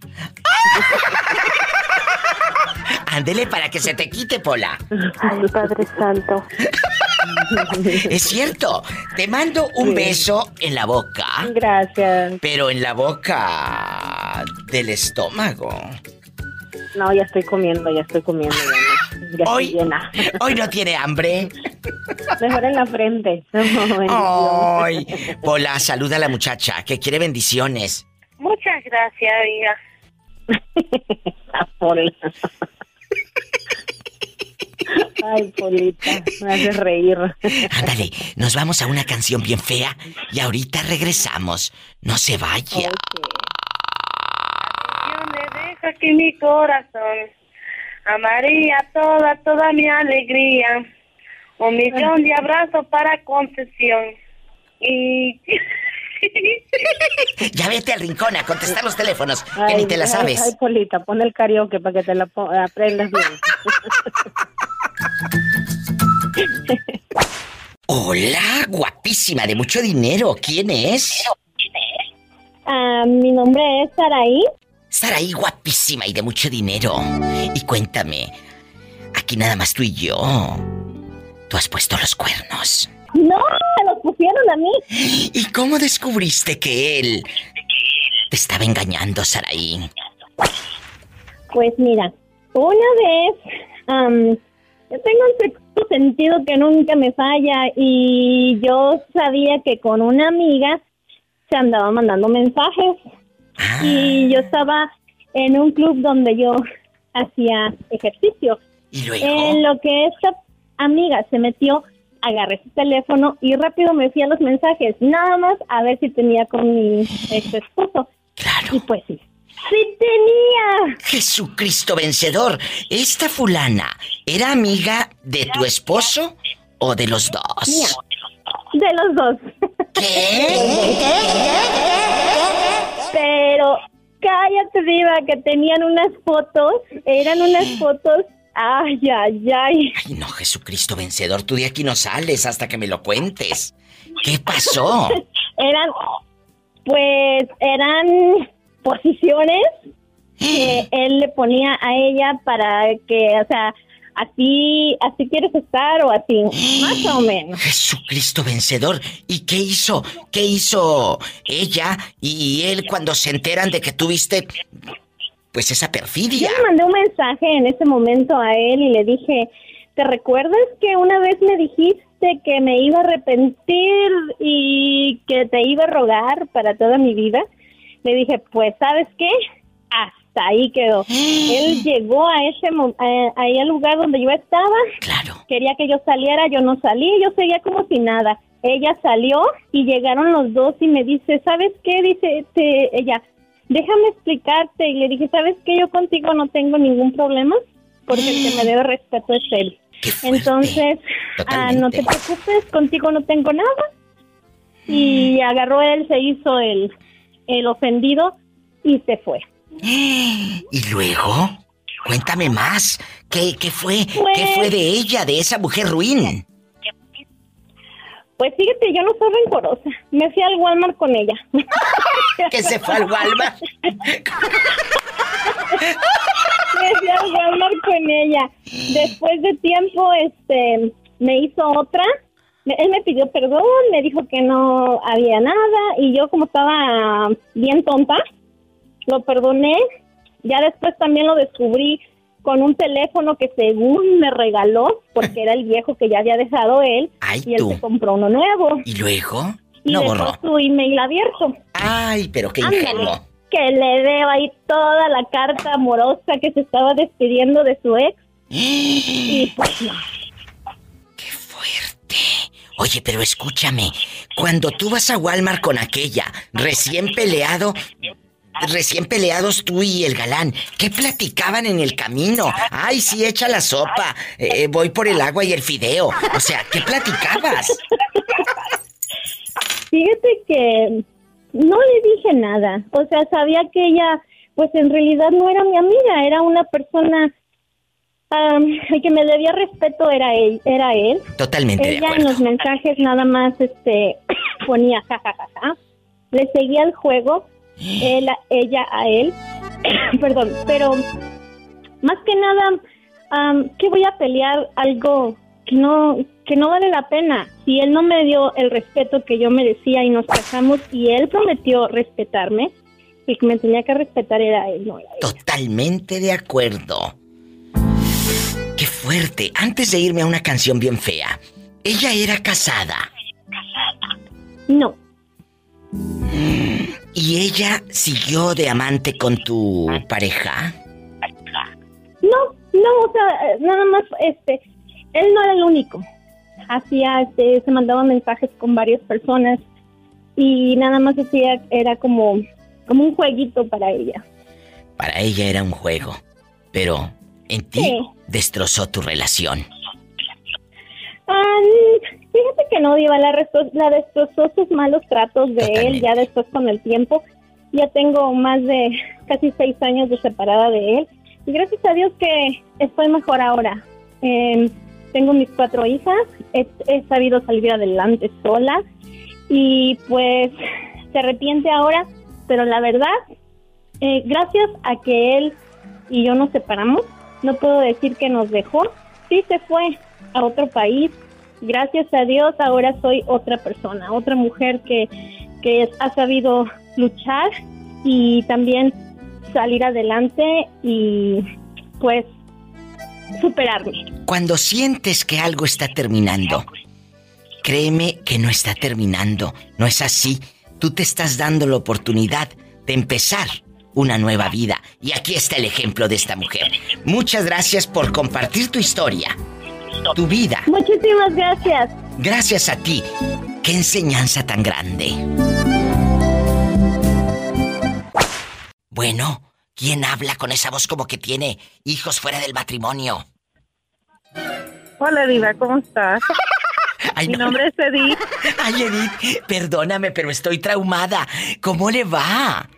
Ándele para que se te quite, Pola. Ay, Padre Santo. es cierto. Te mando un beso en la boca. Gracias. Pero en la boca del estómago. No, ya estoy comiendo, ya estoy comiendo. Ya, hoy, hoy no tiene hambre. Mejor en la frente. Ay, Pola, saluda a la muchacha que quiere bendiciones. Muchas gracias. Pola. Ay, Polita, me haces reír. Ándale, nos vamos a una canción bien fea y ahorita regresamos. No se vaya aquí mi corazón. Amaría toda, toda mi alegría. Un millón de abrazos para concesión. Y... ya vete al rincón a contestar los teléfonos, que ni te la sabes. Ay, Polita, pon el karaoke para que te la aprendas bien. Hola, guapísima, de mucho dinero. ¿Quién es? Ah, mi nombre es Saraí. Saraí, guapísima y de mucho dinero. Y cuéntame, aquí nada más tú y yo. ¿Tú has puesto los cuernos? No, se los pusieron a mí. ¿Y cómo descubriste que él te estaba engañando, Saraí? Pues mira, una vez yo tengo un sexto sentido que nunca me falla y yo sabía que con una amiga se andaba mandando mensajes y yo estaba en un club donde yo hacía ejercicio. En lo que esta amiga se metió, agarré su teléfono y rápido me fui a los mensajes, nada más a ver si tenía con mi ex esposo. Claro. Y pues sí. ¡Sí tenía! Jesucristo vencedor. ¿Esta fulana era amiga de tu esposo o de los dos? De los dos. ¿Qué? Pero cállate, Diva, que tenían unas fotos, eran unas fotos. Ay, ay, ay. Ay, no, Jesucristo vencedor, tú de aquí no sales hasta que me lo cuentes. ¿Qué pasó? eran, pues, eran posiciones que él le ponía a ella para que, o sea, así, así quieres estar o así, más o menos. Jesucristo vencedor. ¿Y qué hizo? ¿Qué hizo ella y él cuando se enteran de que tuviste, pues esa perfidia? Yo le mandé un mensaje en ese momento a él y le dije, ¿te recuerdas que una vez me dijiste que me iba a arrepentir y que te iba a rogar para toda mi vida? Le dije, pues, ¿sabes qué? Hasta ahí quedó. Él llegó a ese ahí al lugar donde yo estaba. Claro. Quería que yo saliera, yo no salí, yo seguía como si nada. Ella salió y llegaron los dos y me dice, ¿sabes qué? Dice ella, déjame explicarte. Y le dije, ¿sabes qué? Yo contigo no tengo ningún problema porque el que me debe respeto es él. Entonces, ah, no te preocupes, contigo no tengo nada. Y agarró él, se hizo el, el ofendido y se fue. ¿Y luego? Cuéntame más. ¿Qué, qué fue? ¿Qué fue de ella, de esa mujer ruin? Pues fíjate, yo no soy rencorosa. Me fui al Walmart con ella. ¿Que se fue al Walmart? me fui al Walmart con ella. Después de tiempo, este, me hizo otra. Él me pidió perdón, me dijo que no había nada y yo como estaba bien tonta, lo perdoné. Ya después también lo descubrí con un teléfono que según me regaló, porque era el viejo que ya había dejado él, y él se compró uno nuevo. ¿Y luego? Y no borró. su email abierto. Ay, pero qué ingenuo. Que le veo ahí toda la carta amorosa que se estaba despidiendo de su ex. y pues no. ¡Qué fuerte! Oye, pero escúchame, cuando tú vas a Walmart con aquella, recién peleado, recién peleados tú y el galán, ¿qué platicaban en el camino? Ay, sí, echa la sopa, eh, voy por el agua y el fideo. O sea, ¿qué platicabas? Fíjate que no le dije nada. O sea, sabía que ella, pues en realidad no era mi amiga, era una persona el que me debía respeto era él, era él. Totalmente Ella en los mensajes nada más este ponía jajajaja. Le seguía el juego él, ella a él, perdón, pero más que nada, que voy a pelear algo que no, que no vale la pena. Si él no me dio el respeto que yo merecía y nos casamos y él prometió respetarme, el que me tenía que respetar era él, no Totalmente de acuerdo. Qué fuerte. Antes de irme a una canción bien fea, ¿ella era casada? No. ¿Y ella siguió de amante con tu pareja? No, no, o sea, nada más, este, él no era el único. Hacía, este, se mandaba mensajes con varias personas y nada más hacía, era como, como un jueguito para ella. Para ella era un juego, pero en ti destrozó tu relación. Fíjate que no, Diva, la, la destrozó sus malos tratos de él ya después con el tiempo. Ya tengo más de casi seis años de separada de él. Y gracias a Dios que estoy mejor ahora. Em, tengo mis cuatro hijas, he, sabido salir adelante sola y pues se arrepiente ahora, pero la verdad, eh, gracias a que él y yo nos separamos, no puedo decir que nos dejó, sí se fue a otro país. Gracias a Dios ahora soy otra persona, otra mujer que, que ha sabido luchar y también salir adelante y pues superarme. Cuando sientes que algo está terminando, créeme que no está terminando, no es así. Tú te estás dando la oportunidad de empezar una nueva vida. Y aquí está el ejemplo de esta mujer. Muchas gracias por compartir tu historia, tu vida. Muchísimas gracias. Gracias a ti. Qué enseñanza tan grande. Bueno, ¿quién habla con esa voz como que tiene hijos fuera del matrimonio? Hola, Diva, ¿cómo estás? Mi nombre es Edith. Ay, Edith, perdóname, pero estoy traumada. ¿Cómo le va?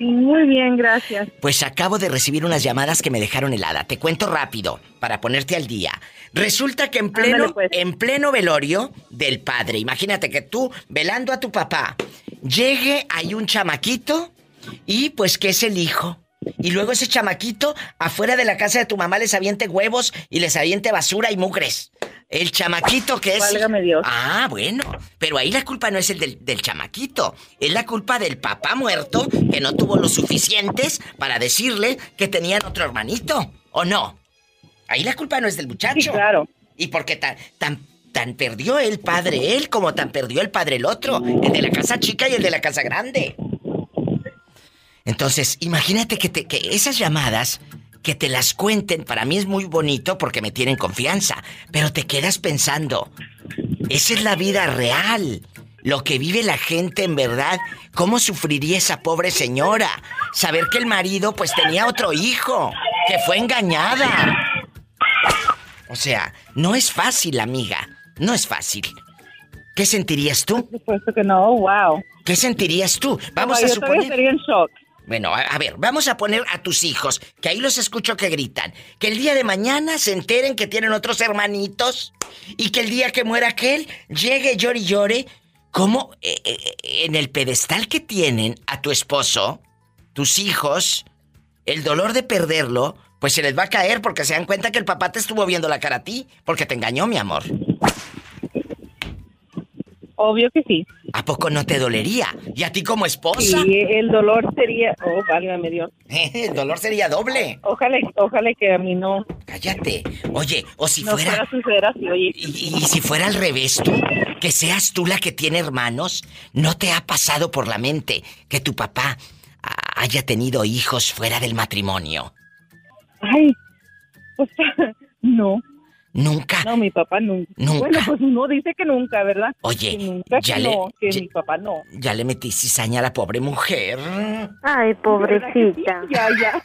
Muy bien, gracias. Pues acabo de recibir unas llamadas que me dejaron helada. Te cuento rápido para ponerte al día. Resulta que en pleno, pues. en pleno velorio del padre, imagínate que tú velando a tu papá, llegue hay un chamaquito y pues que es el hijo. Y luego ese chamaquito afuera de la casa de tu mamá les aviente huevos y les aviente basura y mugres. El chamaquito que es. Válgame Dios. Ah, bueno. Pero ahí la culpa no es el del, chamaquito. Es la culpa del papá muerto que no tuvo lo suficientes para decirle que tenían otro hermanito. ¿O no? Ahí la culpa no es del muchacho. Sí, claro. Y porque tan, tan, tan perdió el padre él como tan perdió el padre el otro. El de la casa chica y el de la casa grande. Entonces, imagínate que, te, que esas llamadas que te las cuenten, para mí es muy bonito porque me tienen confianza, pero te quedas pensando, esa es la vida real, lo que vive la gente en verdad, ¿cómo sufriría esa pobre señora? Saber que el marido pues tenía otro hijo, que fue engañada. O sea, no es fácil, amiga, no es fácil. ¿Qué sentirías tú? Por supuesto que no, wow. ¿Qué sentirías tú? Vamos a yo suponer. Sería en shock. Bueno, a, ver, vamos a poner a tus hijos, que ahí los escucho que gritan, que el día de mañana se enteren que tienen otros hermanitos y que el día que muera aquel llegue llore y llore. ¿Cómo eh, eh, en el pedestal que tienen a tu esposo, tus hijos, el dolor de perderlo, pues se les va a caer porque se dan cuenta que el papá te estuvo viendo la cara a ti, porque te engañó, mi amor? Obvio que sí. ¿A poco no te dolería? ¿Y a ti como esposa? Sí, el dolor sería... Oh, válgame Dios. el dolor sería doble. Ojalá, ojalá que a mí no... Cállate. Oye, o si no fuera... suceder así, oye. Y, y, si fuera al revés tú, que seas tú la que tiene hermanos, ¿no te ha pasado por la mente que tu papá haya tenido hijos fuera del matrimonio? Ay, sea, no. Nunca. No, mi papá nunca. Nunca. Bueno, pues uno dice que nunca, ¿verdad? Oye, que nunca, ya que le, no, que ya, mi papá no. Ya le metí cizaña a la pobre mujer. Ay, pobrecita. Ya, ya.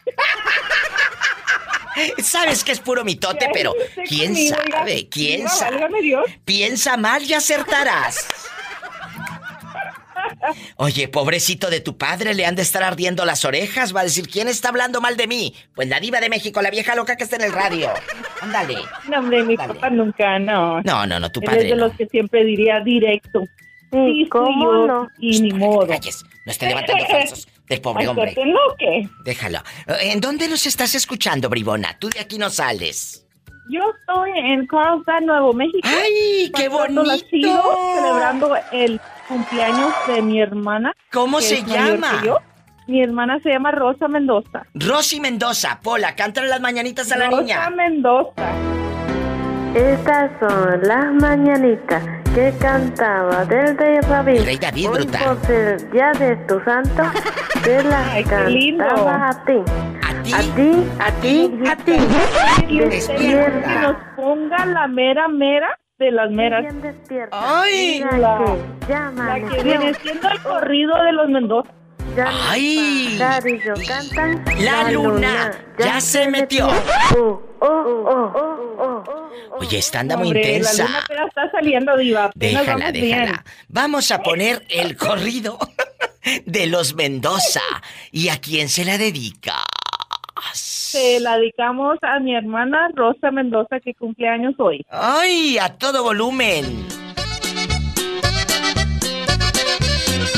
Sabes que es puro mitote, pero quién conmigo, sabe, oiga. quién sabe. válgame Dios. Piensa mal y acertarás. Oye, pobrecito de tu padre, le han de estar ardiendo las orejas. Va a decir, ¿quién está hablando mal de mí? Pues la diva de México, la vieja loca que está en el radio. Ándale. No, hombre, mi Dale. papá nunca, no. No, no, no, tu Él padre es de no. los que siempre diría directo. Sí, ¿cómo sí, yo, no? Y ni modo. Calles, no esté levantando falsos del pobre hombre. ¿que no, qué? Déjalo. ¿En dónde nos estás escuchando, bribona? Tú de aquí no sales. Yo estoy en Carlsbad, Nuevo México. ¡Ay, qué bonito! Sido, celebrando el cumpleaños de mi hermana. ¿Cómo se llama? Mi hermana se llama Rosa Mendoza. Rosy Mendoza, Pola, cántale las mañanitas a la Rosa niña. Mendoza. Estas son las mañanitas que cantaba del rey David. El rey David, Hoy brutal. por ser día de tu santo, te las Ay, qué lindo. a ti. ¿A ti? A ti, a ti, que nos ponga la mera mera de las meras. Bien despierta. ¡Ay! La- La que viene siendo el corrido de los Mendoza. Ya ¡Ay! cantan. La luna ya se metió. Oh, oh, oh, oh, oh, oh. Oye, esta anda muy Hombre, La intensa. luna está saliendo, diva. Déjala, vamos bien. déjala. Vamos a poner el corrido de los Mendoza. ¿Y a quién se la dedicas? Se la dedicamos a mi hermana Rosa Mendoza, que cumple años hoy. ¡Ay! A todo volumen.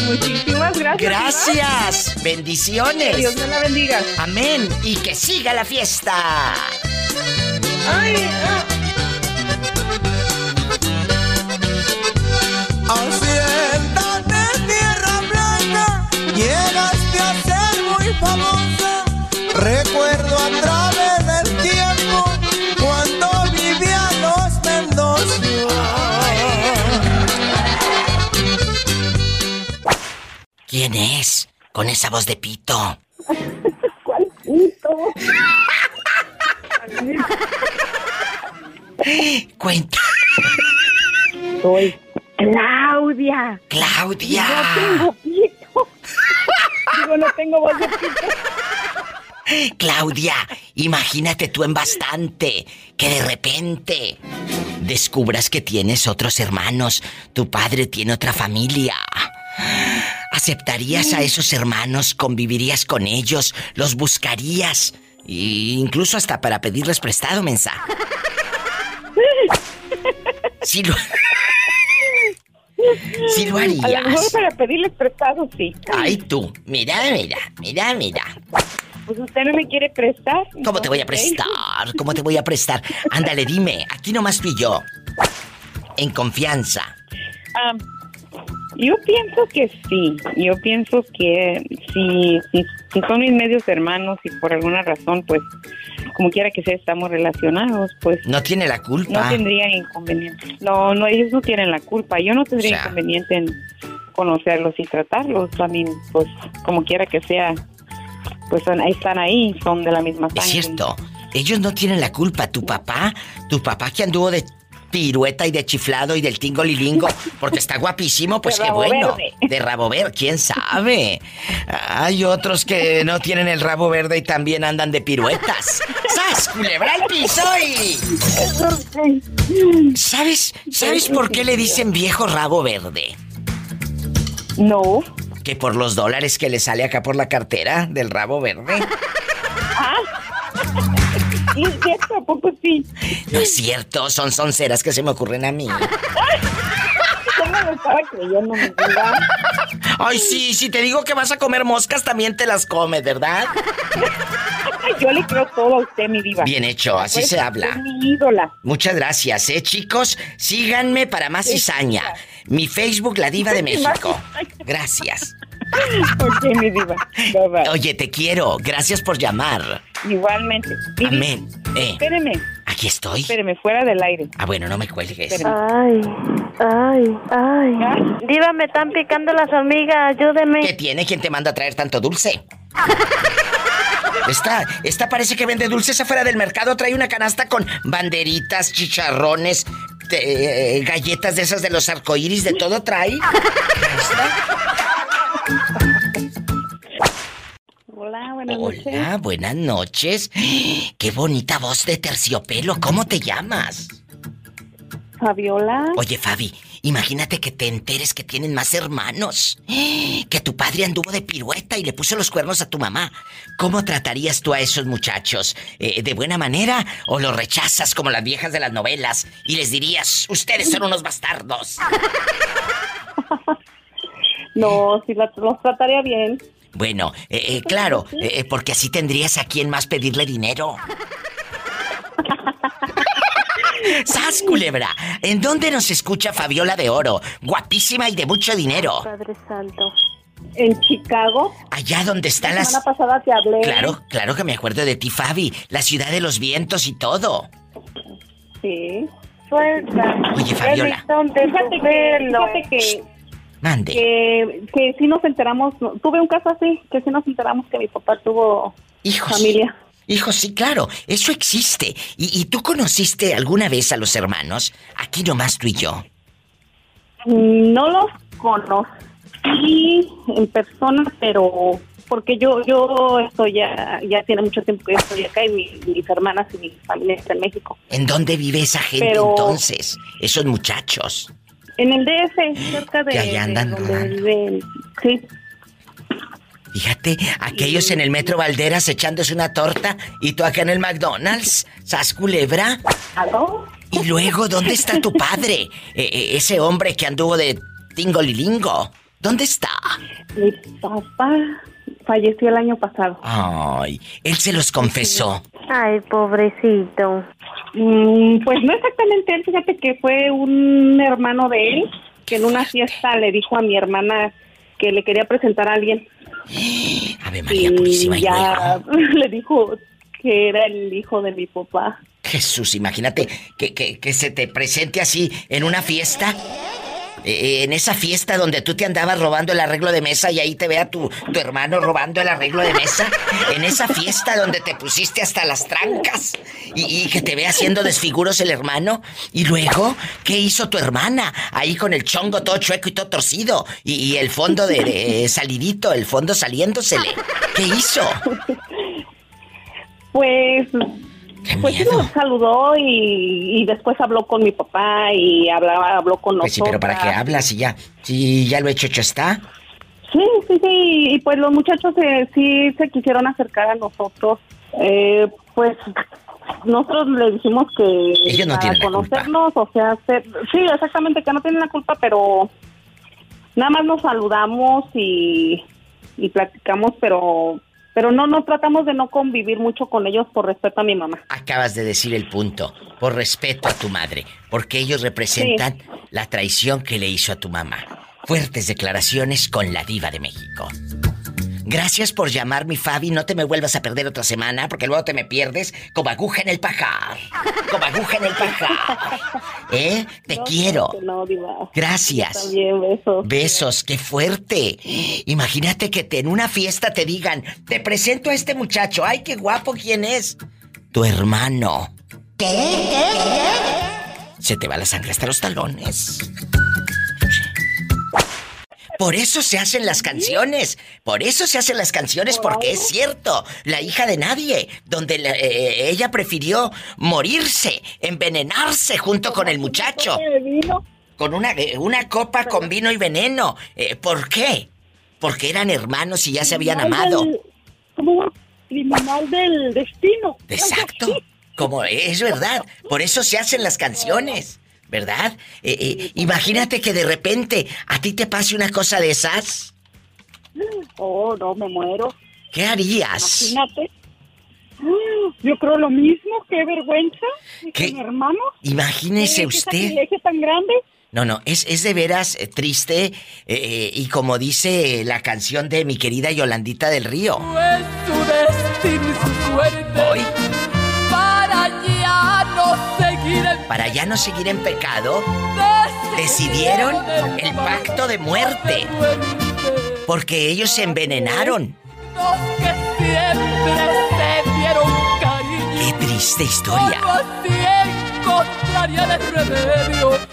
Muchísimas gracias. Gracias. Que Bendiciones. Dios me la bendiga. Amén. Y que siga la fiesta. Hacienda de tierra blanca, llegaste a ser muy famosa. Recuerdo a ¿Quién es? Con esa voz de pito. ¿Cuál pito? Cuenta. Soy Claudia. Claudia. No tengo pito. Digo, no tengo voz de pito. Claudia, imagínate tú en bastante que de repente descubras que tienes otros hermanos, tu padre tiene otra familia. ¿Aceptarías a esos hermanos? ¿Convivirías con ellos? ¿Los buscarías? E incluso hasta para pedirles prestado, mensa. Sí lo... Sí lo A lo mejor harías. para pedirles prestado, sí. Ay, tú. Mira, mira, mira, mira. Pues usted no me quiere prestar. ¿Cómo te voy a prestar? ¿Cómo te voy a prestar? Ándale, dime, aquí nomás tú y yo. En confianza. Ah, yo pienso que sí. Yo pienso que si, si, si son mis medios hermanos y por alguna razón, pues, como quiera que sea, estamos relacionados, pues No tiene la no culpa. tendría inconveniente. No, no, ellos no tienen la culpa. Yo no tendría O sea. inconveniente en conocerlos y tratarlos. También, pues, como quiera que sea, pues están ahí, son de la misma sangre. Es cierto. Ellos no tienen la culpa. Tu papá, tu papá que anduvo de pirueta y de chiflado y del tingo lilingo, porque está guapísimo, pues qué bueno. De rabo verde, quién sabe. Hay otros que no tienen el rabo verde y también andan de piruetas. ¡Sas, culebra al piso ¿Sabes, ¿Sabes por qué le dicen viejo rabo verde? No. Que por los dólares que le sale acá por la cartera del rabo verde. Ah. Es cierto? poco sí? No es cierto, son sonceras que se me ocurren a mí. ¿Cómo me estaba creyendo, vida? Ay, sí, si te digo que vas a comer moscas, también te las comes, ¿verdad? Yo le creo todo a usted, mi diva. Bien hecho, así se habla. mi ídola. Muchas gracias, ¿eh, chicos? Síganme para más cizaña. Mi Facebook, La Diva de México. Gracias. ok, mi diva. Oye, te quiero. Gracias por llamar. Igualmente. Amén. Eh, Espéreme. Aquí estoy. Espéreme, fuera del aire. Ah, bueno, no me cuelgues. Ay, ay, ay. Diva, me están picando las hormigas, ayúdeme. ¿Qué tiene? ¿Quién te manda a traer tanto dulce? Esta, esta parece que vende dulces afuera del mercado. Trae una canasta con banderitas, chicharrones, eh, galletas de esas de los arcoíris, de todo trae. Hola, buenas noches. Hola, buenas noches. Qué bonita voz de terciopelo. ¿Cómo te llamas? Fabiola. Oye, Fabi, imagínate que te enteres que tienen más hermanos. Que tu padre anduvo de pirueta y le puso los cuernos a tu mamá. ¿Cómo tratarías tú a esos muchachos? Eh, ¿De buena manera o los rechazas como las viejas de las novelas y les dirías, ustedes son unos bastardos? No, si los trataría bien. Bueno, eh, eh, claro, eh, porque así tendrías a quien más pedirle dinero. ¡Sas, culebra! ¿En dónde nos escucha Fabiola de Oro? Guapísima y de mucho dinero. Padre Santo. En Chicago. Allá donde están la las... semana pasada te hablé. Claro, claro que me acuerdo de ti, Fabi. La ciudad de los vientos y todo. Sí. Suelta. Oye, Fabiola. Fíjate que, fíjate que Mande. Que, que sí nos enteramos, tuve un caso así, que sí nos enteramos que mi papá tuvo familia. Hijos, sí, claro, eso existe. ¿Y, ¿Y, tú conociste alguna vez a los hermanos? Aquí nomás tú y yo. No los conocí en persona, pero porque yo yo estoy ya ya tiene mucho tiempo que yo estoy acá y mis hermanas y mi familia está en México. ¿En dónde vive esa gente Pero- entonces? Esos muchachos. En el DF, cerca de, Que allá andan de donde rodando. viven. Sí. Fíjate, aquellos en el Metro Valderas echándose una torta y tú acá en el McDonald's, ¿sas culebra? ¿Aló? Y luego, ¿dónde está tu padre? Eh, eh, ese hombre que anduvo de tingolilingo. ¿Dónde está? Mi papá falleció el año pasado. Ay, él se los confesó. Ay, pobrecito. Mm, pues no exactamente él, fíjate que fue un hermano de él que en una fiesta le dijo a mi hermana que le quería presentar a alguien. Ave María Purísima y ya le dijo que era el hijo de mi papá. Jesús, imagínate que, que- que se te presente así en una fiesta. Eh, en esa fiesta donde tú te andabas robando el arreglo de mesa y ahí te vea tu, tu hermano robando el arreglo de mesa. En esa fiesta donde te pusiste hasta las trancas y, que te vea haciendo desfiguros el hermano. Y luego, ¿qué hizo tu hermana? Ahí con el chongo todo chueco y todo torcido. Y, el fondo de, de salidito, el fondo saliéndosele. ¿Qué hizo? Pues, pues sí nos saludó y, y después habló con mi papá y hablaba, habló con Pues sí, nosotros. pero ¿para qué hablas si ya, si ya lo hecho, hecho está? Sí, sí, sí, y pues los muchachos eh, sí se quisieron acercar a nosotros. Eh, pues nosotros les dijimos que Ellos no para culpa. conocernos, o sea, hacer- sí, exactamente, que no tienen la culpa, pero nada más nos saludamos y, y platicamos, pero pero no, no tratamos de no convivir mucho con ellos por respeto a mi mamá. Acabas de decir el punto, por respeto a tu madre, porque ellos representan la traición que le hizo a tu mamá. Fuertes declaraciones con la diva de México. Gracias por llamar, mi Fabi. No te me vuelvas a perder otra semana porque luego te me pierdes como aguja en el pajar. Como aguja en el pajar. ¿Eh? Te quiero. Gracias. También besos. Besos, qué fuerte. Imagínate que te, en una fiesta te digan, te presento a este muchacho. Ay, qué guapo, ¿quién es? Tu hermano. ¿Qué? ¿Qué? Se te va la sangre hasta los talones. Por eso se hacen las canciones. Por eso se hacen las canciones, porque es cierto. La hija de nadie, donde eh, ella prefirió morirse, envenenarse junto con el muchacho. Con una, eh, una copa con vino y veneno. Eh, ¿Por qué? Porque eran hermanos y ya se habían amado. Como criminal del destino. Exacto. Como es verdad. Por eso se hacen las canciones. ¿Verdad? Eh, eh, imagínate que de repente a ti te pase una cosa de esas. Oh, no, me muero. ¿Qué harías? Imagínate. Yo creo lo mismo, qué vergüenza. ¿Qué? Mi hermano. Imagínese ¿Qué usted. sacrilegio tan grande? No, no, es, es de veras eh, triste eh, y como dice la canción de mi querida Yolandita del Río. su destino y su suerte. Hoy. Para ya no seguir en pecado, decidieron el pacto de muerte. Porque ellos se envenenaron. Qué triste historia.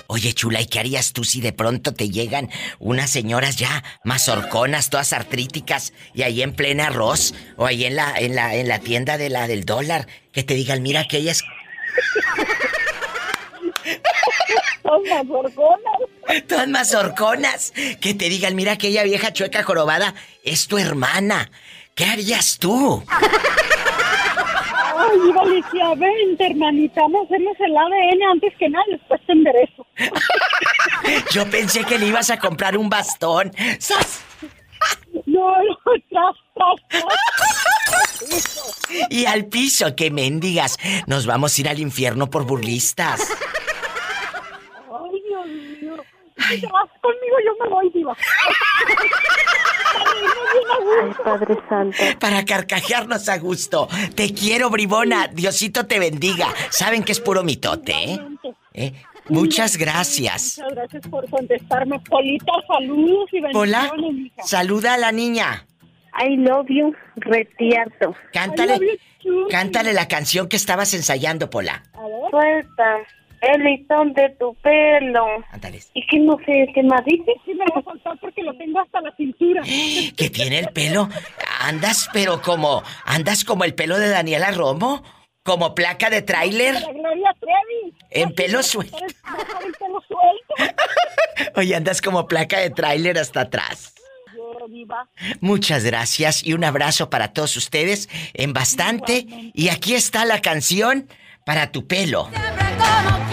Oye, chula, ¿y qué harías tú si de pronto te llegan unas señoras ya mazorconas, todas artríticas, y ahí en plena arroz, o ahí en la, en la, en la tienda de la del dólar, que te digan, mira que Son mazorconas. Todas mazorconas. Que te digan, mira aquella vieja chueca jorobada, es tu hermana. ¿Qué harías tú? Ay, Diva Alicia, vente, hermanita, vamos a hacernos el ADN antes que nada, después te enderezo. Yo pensé que le ibas a comprar un bastón. ¡Sas! No, no, tras, tras, tras. Y al piso, que mendigas. Nos vamos a ir al infierno por burlistas. Si te vas conmigo, yo me voy, Diva. Ay, Padre Santo. Para carcajearnos a gusto. Te quiero, bribona. Diosito te bendiga. Saben que es puro mitote, ¿eh? ¿Eh? Muchas gracias. Muchas gracias por contestarme. Polita, saludos y Hola. bendiciones, mija. Saluda a la niña. I love you, retierto. Cántale, cántale la canción que estabas ensayando, Pola. Suelta el listón de tu pelo. Ándale. ¿Y que no sé qué más dice? Sí, me voy a soltar porque lo tengo hasta la cintura. Que tiene el pelo. Andas, pero como. Andas como el pelo de Daniela Romo. Como placa de tráiler. Gloria Trevi. En pelo suelto. El pelo suelto. Oye, andas como placa de tráiler hasta atrás. Yo, Diva. Muchas gracias y un abrazo para todos ustedes en bastante. Y aquí está la canción para tu pelo. como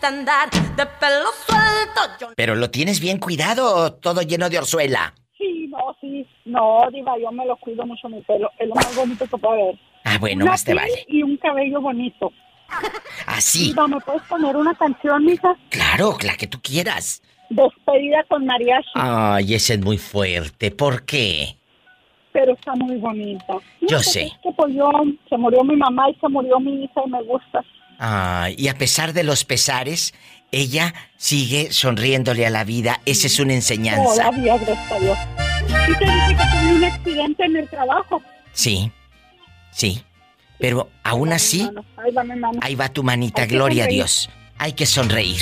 gusta andar de pelo suelto. Yo Pero lo tienes bien cuidado, o todo lleno de orzuela. Sí, no, sí. No, Diva, yo me lo cuido mucho mi pelo. Es lo más bonito que puede haber. Ah, bueno, Una más te vale. Y un cabello bonito. Así. Diva, ¿me puedes poner una canción, mija? Claro, la que tú quieras. Despedida con mariachi. Ay, ese es muy fuerte. ¿Por qué? Pero está muy bonita. Yo sé. Es que pues yo, se murió mi mamá y se murió mi hija y me gusta. Ay, y a pesar de los pesares, ella sigue sonriéndole a la vida. Esa es una enseñanza. Todavía, gracias a Dios. Y te dije que tuve un accidente en el trabajo. Sí, sí. Pero aún así, Ahí va ahí va tu manita, gloria a. Dios. Hay que sonreír.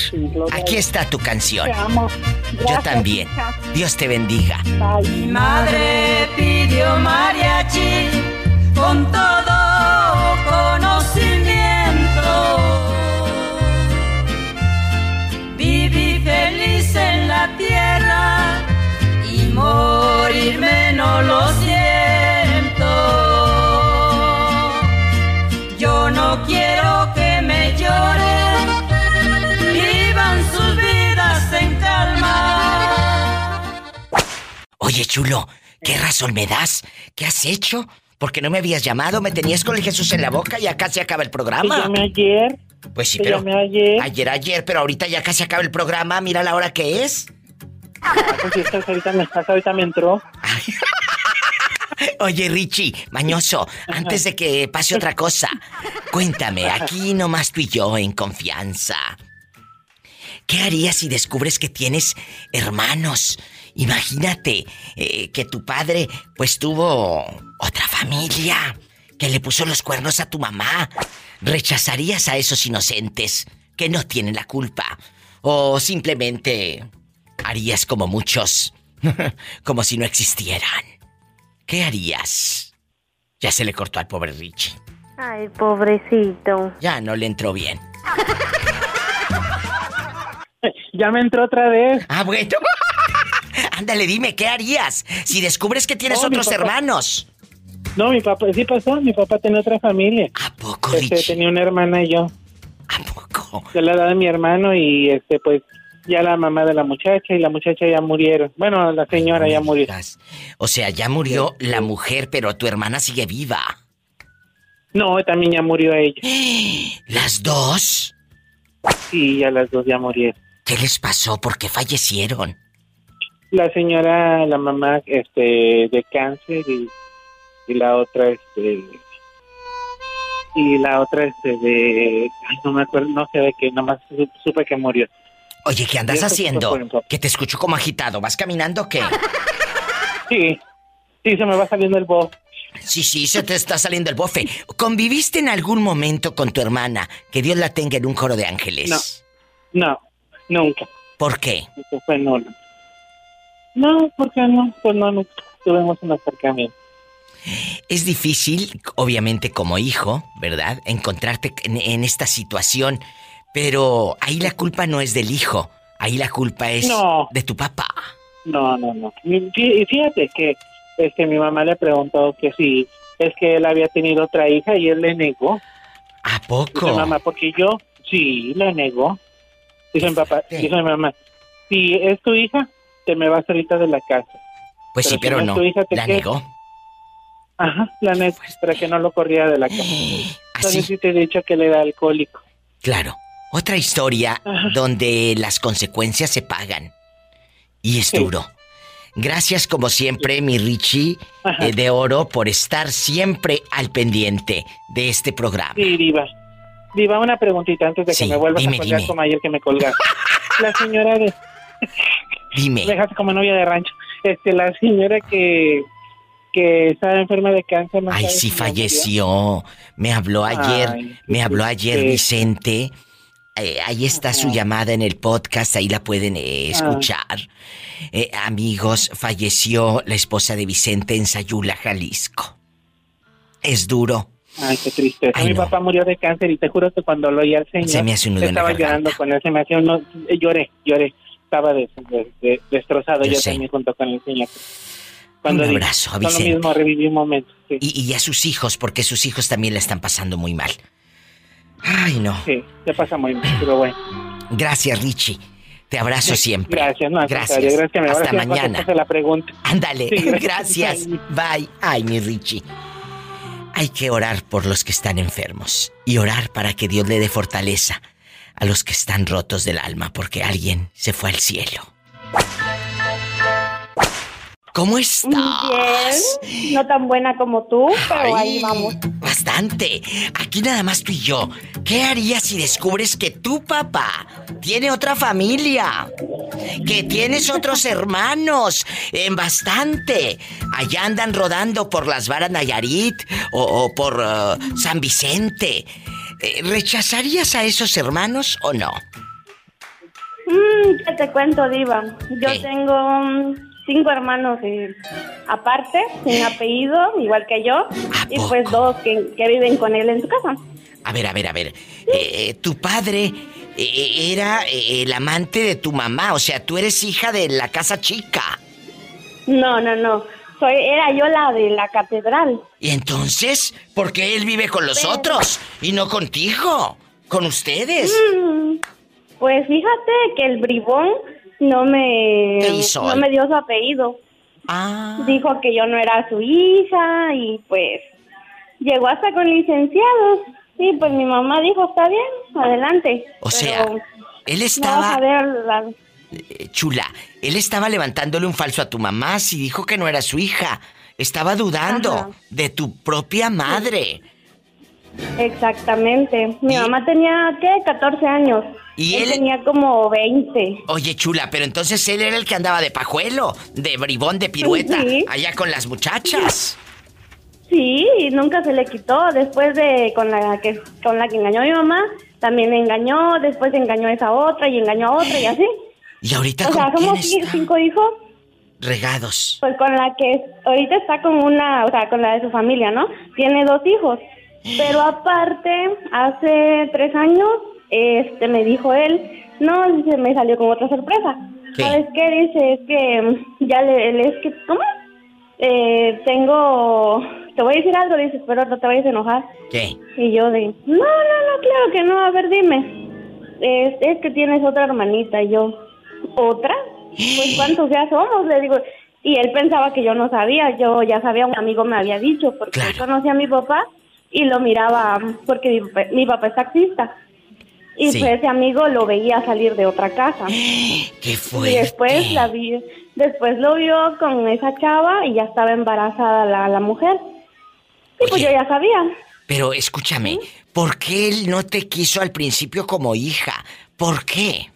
a Aquí está tu canción. Te amo. Yo Gracias, también. hija. Dios te bendiga. Mi madre pidió mariachi con todo no lo siento. Yo no quiero que me lloren, vivan sus vidas en calma. Oye, chulo, ¿qué razón me das? ¿Qué has hecho? Porque no me habías llamado, me tenías con el Jesús en la boca y ya casi acaba el programa. Te llamé ayer. Pues sí, Te pero. llamé ayer. Ayer, ayer, pero ahorita ya casi acaba el programa. Mira la hora que es. Ah, pues sí, estás ahorita, me, estás ahorita me entró. Oye, Richie, mañoso, antes de que pase otra cosa, cuéntame, aquí nomás tú y yo en confianza. ¿Qué harías si descubres que tienes hermanos? Imagínate eh, que tu padre pues tuvo otra familia, que le puso los cuernos a tu mamá. ¿Rechazarías a esos inocentes que no tienen la culpa? ¿O simplemente harías como muchos, como si no existieran? ¿Qué harías? Ya se le cortó al pobre Richie. Ay, pobrecito. Ya no le entró bien. Ya me entró otra vez. Ah, bueno. Ándale, dime, ¿qué harías si descubres que tienes No, otros papá- hermanos? No, mi papá, sí pasó, mi papá tenía otra familia. ¿A poco, este, Richie? Tenía una hermana y yo. ¿A poco? De la edad de mi hermano y este, pues, ya la mamá de la muchacha y la muchacha ya murieron. Bueno, la señora ya murió. O sea, ya murió la mujer, pero tu hermana sigue viva. No, también ya murió ella. ¿Las dos? Sí, ya las dos ya murieron. ¿Qué les pasó? ¿Por qué fallecieron? La señora, la mamá, este, de cáncer y, y la otra, este, y la otra, este, de, ay, no me acuerdo, no sé de qué, nomás su- supe que murió. Oye, ¿qué andas haciendo? Que te escucho como agitado. ¿Vas caminando o qué? Sí, sí, se me va saliendo el voz. Sí, sí, se te está saliendo el bofe. ¿Conviviste en algún momento con tu hermana? Que Dios la tenga en un coro de ángeles. No, nunca. ¿Por qué? Eso fue. No, ¿por qué no? Pues no, nunca tuvimos un acercamiento. Es difícil, obviamente como hijo, ¿verdad? Encontrarte en, en esta situación, pero ahí la culpa no es del hijo, ahí la culpa es No. de tu papá. No, no, no. Y fí- y fíjate que este, mi mamá le preguntó que si es que él había tenido otra hija y él le negó. ¿A poco? Dice mamá, porque yo sí le negó. Dice mi papá, dice mi mamá, si es tu hija, te me vas ahorita de la casa. Pues sí, pero no. hija, La negó. Ajá, la negó, para que no lo corriera de la casa. Entonces sí te he dicho que él era alcohólico. Claro. Otra historia donde las consecuencias se pagan. Y es duro. Gracias como siempre, mi Richie eh, de Oro, por estar siempre al pendiente de este programa. Sí, Diva. Diva, una preguntita antes de que me vuelvas dime, a colgar dime. como ayer que me colgaste. la señora de... Dime. Me dejaste como novia de rancho. Este, la señora que que estaba enferma de cáncer. ¿no Ay, sí si ya murió? falleció. Me habló ayer, Ay, me habló ayer. Vicente. Eh, ahí está su llamada en el podcast, ahí la pueden eh, escuchar. Eh, amigos, falleció la esposa de Vicente en Sayula, Jalisco. Es duro. Ay, qué triste. Ay, Mi no. papá murió de cáncer y te juro que cuando lo oí al señor... Se me hace un nudo en la Estaba llorando con él, se me hacía un... no- lloré, lloré. Estaba des- de- de- destrozado Yo yo, también junto con el señor. Cuando Un abrazo a con lo Vicente. mismo reviví un momento. sí. Y, y a sus hijos, porque sus hijos también la están pasando muy mal. Ay, no. Sí, se pasa muy mal, pero bueno. Gracias, Richie. Te abrazo siempre. Gracias, no, Gracias. gracias que me Hasta mañana. contestaste la pregunta. Ándale, Sí, gracias. gracias. Bye. Ay, mi Richie. Hay que orar por los que están enfermos y orar para que Dios le dé fortaleza a los que están rotos del alma porque alguien se fue al cielo. ¿Cómo estás? Bien, no tan buena como tú, pero ahí vamos. Bastante. Aquí nada más tú y yo. ¿Qué harías si descubres que tu papá tiene otra familia? Que tienes otros hermanos. En bastante. Allá andan rodando por las varas Nayarit o, o por eh, San Vicente. Eh, ¿Rechazarías a esos hermanos o no? Mm, ¿Qué te cuento, Diva? Yo ¿Qué? tengo cinco hermanos eh, aparte, sin apellido, igual que yo, y pues dos que, que viven con él en su casa. A ver, a ver, a ver. Eh, tu padre eh, era eh, el amante de tu mamá, o sea, tú eres hija de la casa chica. No, no, no. Soy, era yo la de la catedral. ¿Y entonces? ¿Por qué él vive con los Pero- otros y no contigo? ¿Con ustedes? Mm, Pues fíjate que el bribón no me, ¿Qué hizo no me dio su apellido. Ah. Dijo que yo no era su hija y pues llegó hasta con licenciados. Sí, pues mi mamá dijo, está bien, adelante. O sea, él estaba... a ver, eh, Chula, él estaba levantándole un falso a tu mamá si dijo que no era su hija. Estaba dudando de tu propia madre. Exactamente. Mi mamá tenía, ¿qué? 14 años. Y él, tenía como 20. Oye, chula, pero entonces él era el que andaba de pajuelo, de bribón, de pirueta, allá con las muchachas. Sí, nunca se le quitó. Después de con la que con la que engañó a mi mamá, también engañó. Después engañó a esa otra y engañó a otra y así. ¿Y ahorita O sea, somos cinco hijos. Regados. Pues con la que ahorita está con una, o sea, con la de su familia, ¿no? Tiene dos hijos. Pero aparte, hace tres años, este, me dijo él, no, se me salió con otra sorpresa. ¿Sabes qué? Dice, es que mm, ya le, es que, ¿cómo? Eh, tengo, te voy a decir algo, dice, pero no te vayas a enojar. ¿Qué? Y yo de, no, no, no, claro que no, a ver, dime. Es, es que tienes otra hermanita, y yo, ¿otra? Pues cuántos ya somos, le digo. Y él pensaba que yo no sabía, yo ya sabía, un amigo me había dicho, porque yo conocía a mi papá y lo miraba, porque mi, papá es taxista. Y pues ese amigo lo veía salir de otra casa. ¡Qué fuerte! Y después la vi, después lo vio con esa chava y ya estaba embarazada la, la mujer. Y pues yo ya sabía. Pero escúchame, ¿por qué él no te quiso al principio como hija? ¿Por qué?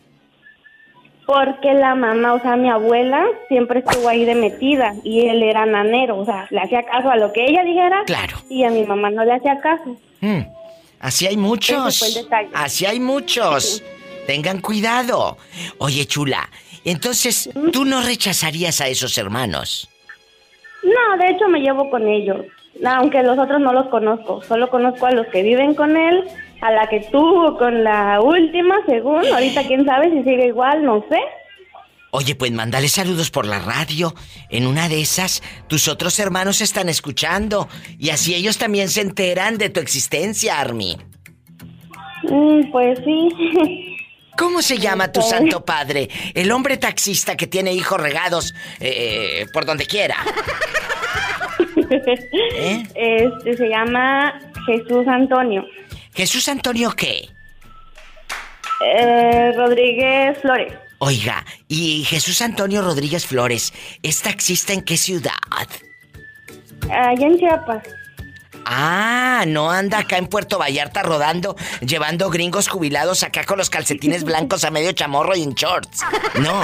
Porque la mamá, o sea, mi abuela siempre estuvo ahí de metida y él era nanero, o sea, le hacía caso a lo que ella dijera. Claro. Y a mi mamá no le hacía caso. Mm, así hay muchos. Así hay muchos. Tengan cuidado. Oye, chula, entonces, ¿tú no rechazarías a esos hermanos? No, de hecho me llevo con ellos. Aunque los otros no los conozco, solo conozco a los que viven con él a la que tuvo con la última, según. Ahorita quién sabe si sigue igual, no sé. Oye, pues mándale saludos por la radio. En una de esas, tus otros hermanos están escuchando. Y así ellos también se enteran de tu existencia, Army. Mm, pues sí. ¿Cómo se llama tu santo padre? El hombre taxista que tiene hijos regados eh, por donde quiera. ¿Eh? Este se llama Jesús Antonio. ¿Jesús Antonio qué? Eh, Rodríguez Flores. Oiga, ¿y Jesús Antonio Rodríguez Flores es taxista en qué ciudad? Allá en Chiapas. Ah, no anda acá en Puerto Vallarta rodando, llevando gringos jubilados acá con los calcetines blancos a medio chamorro y en shorts. No.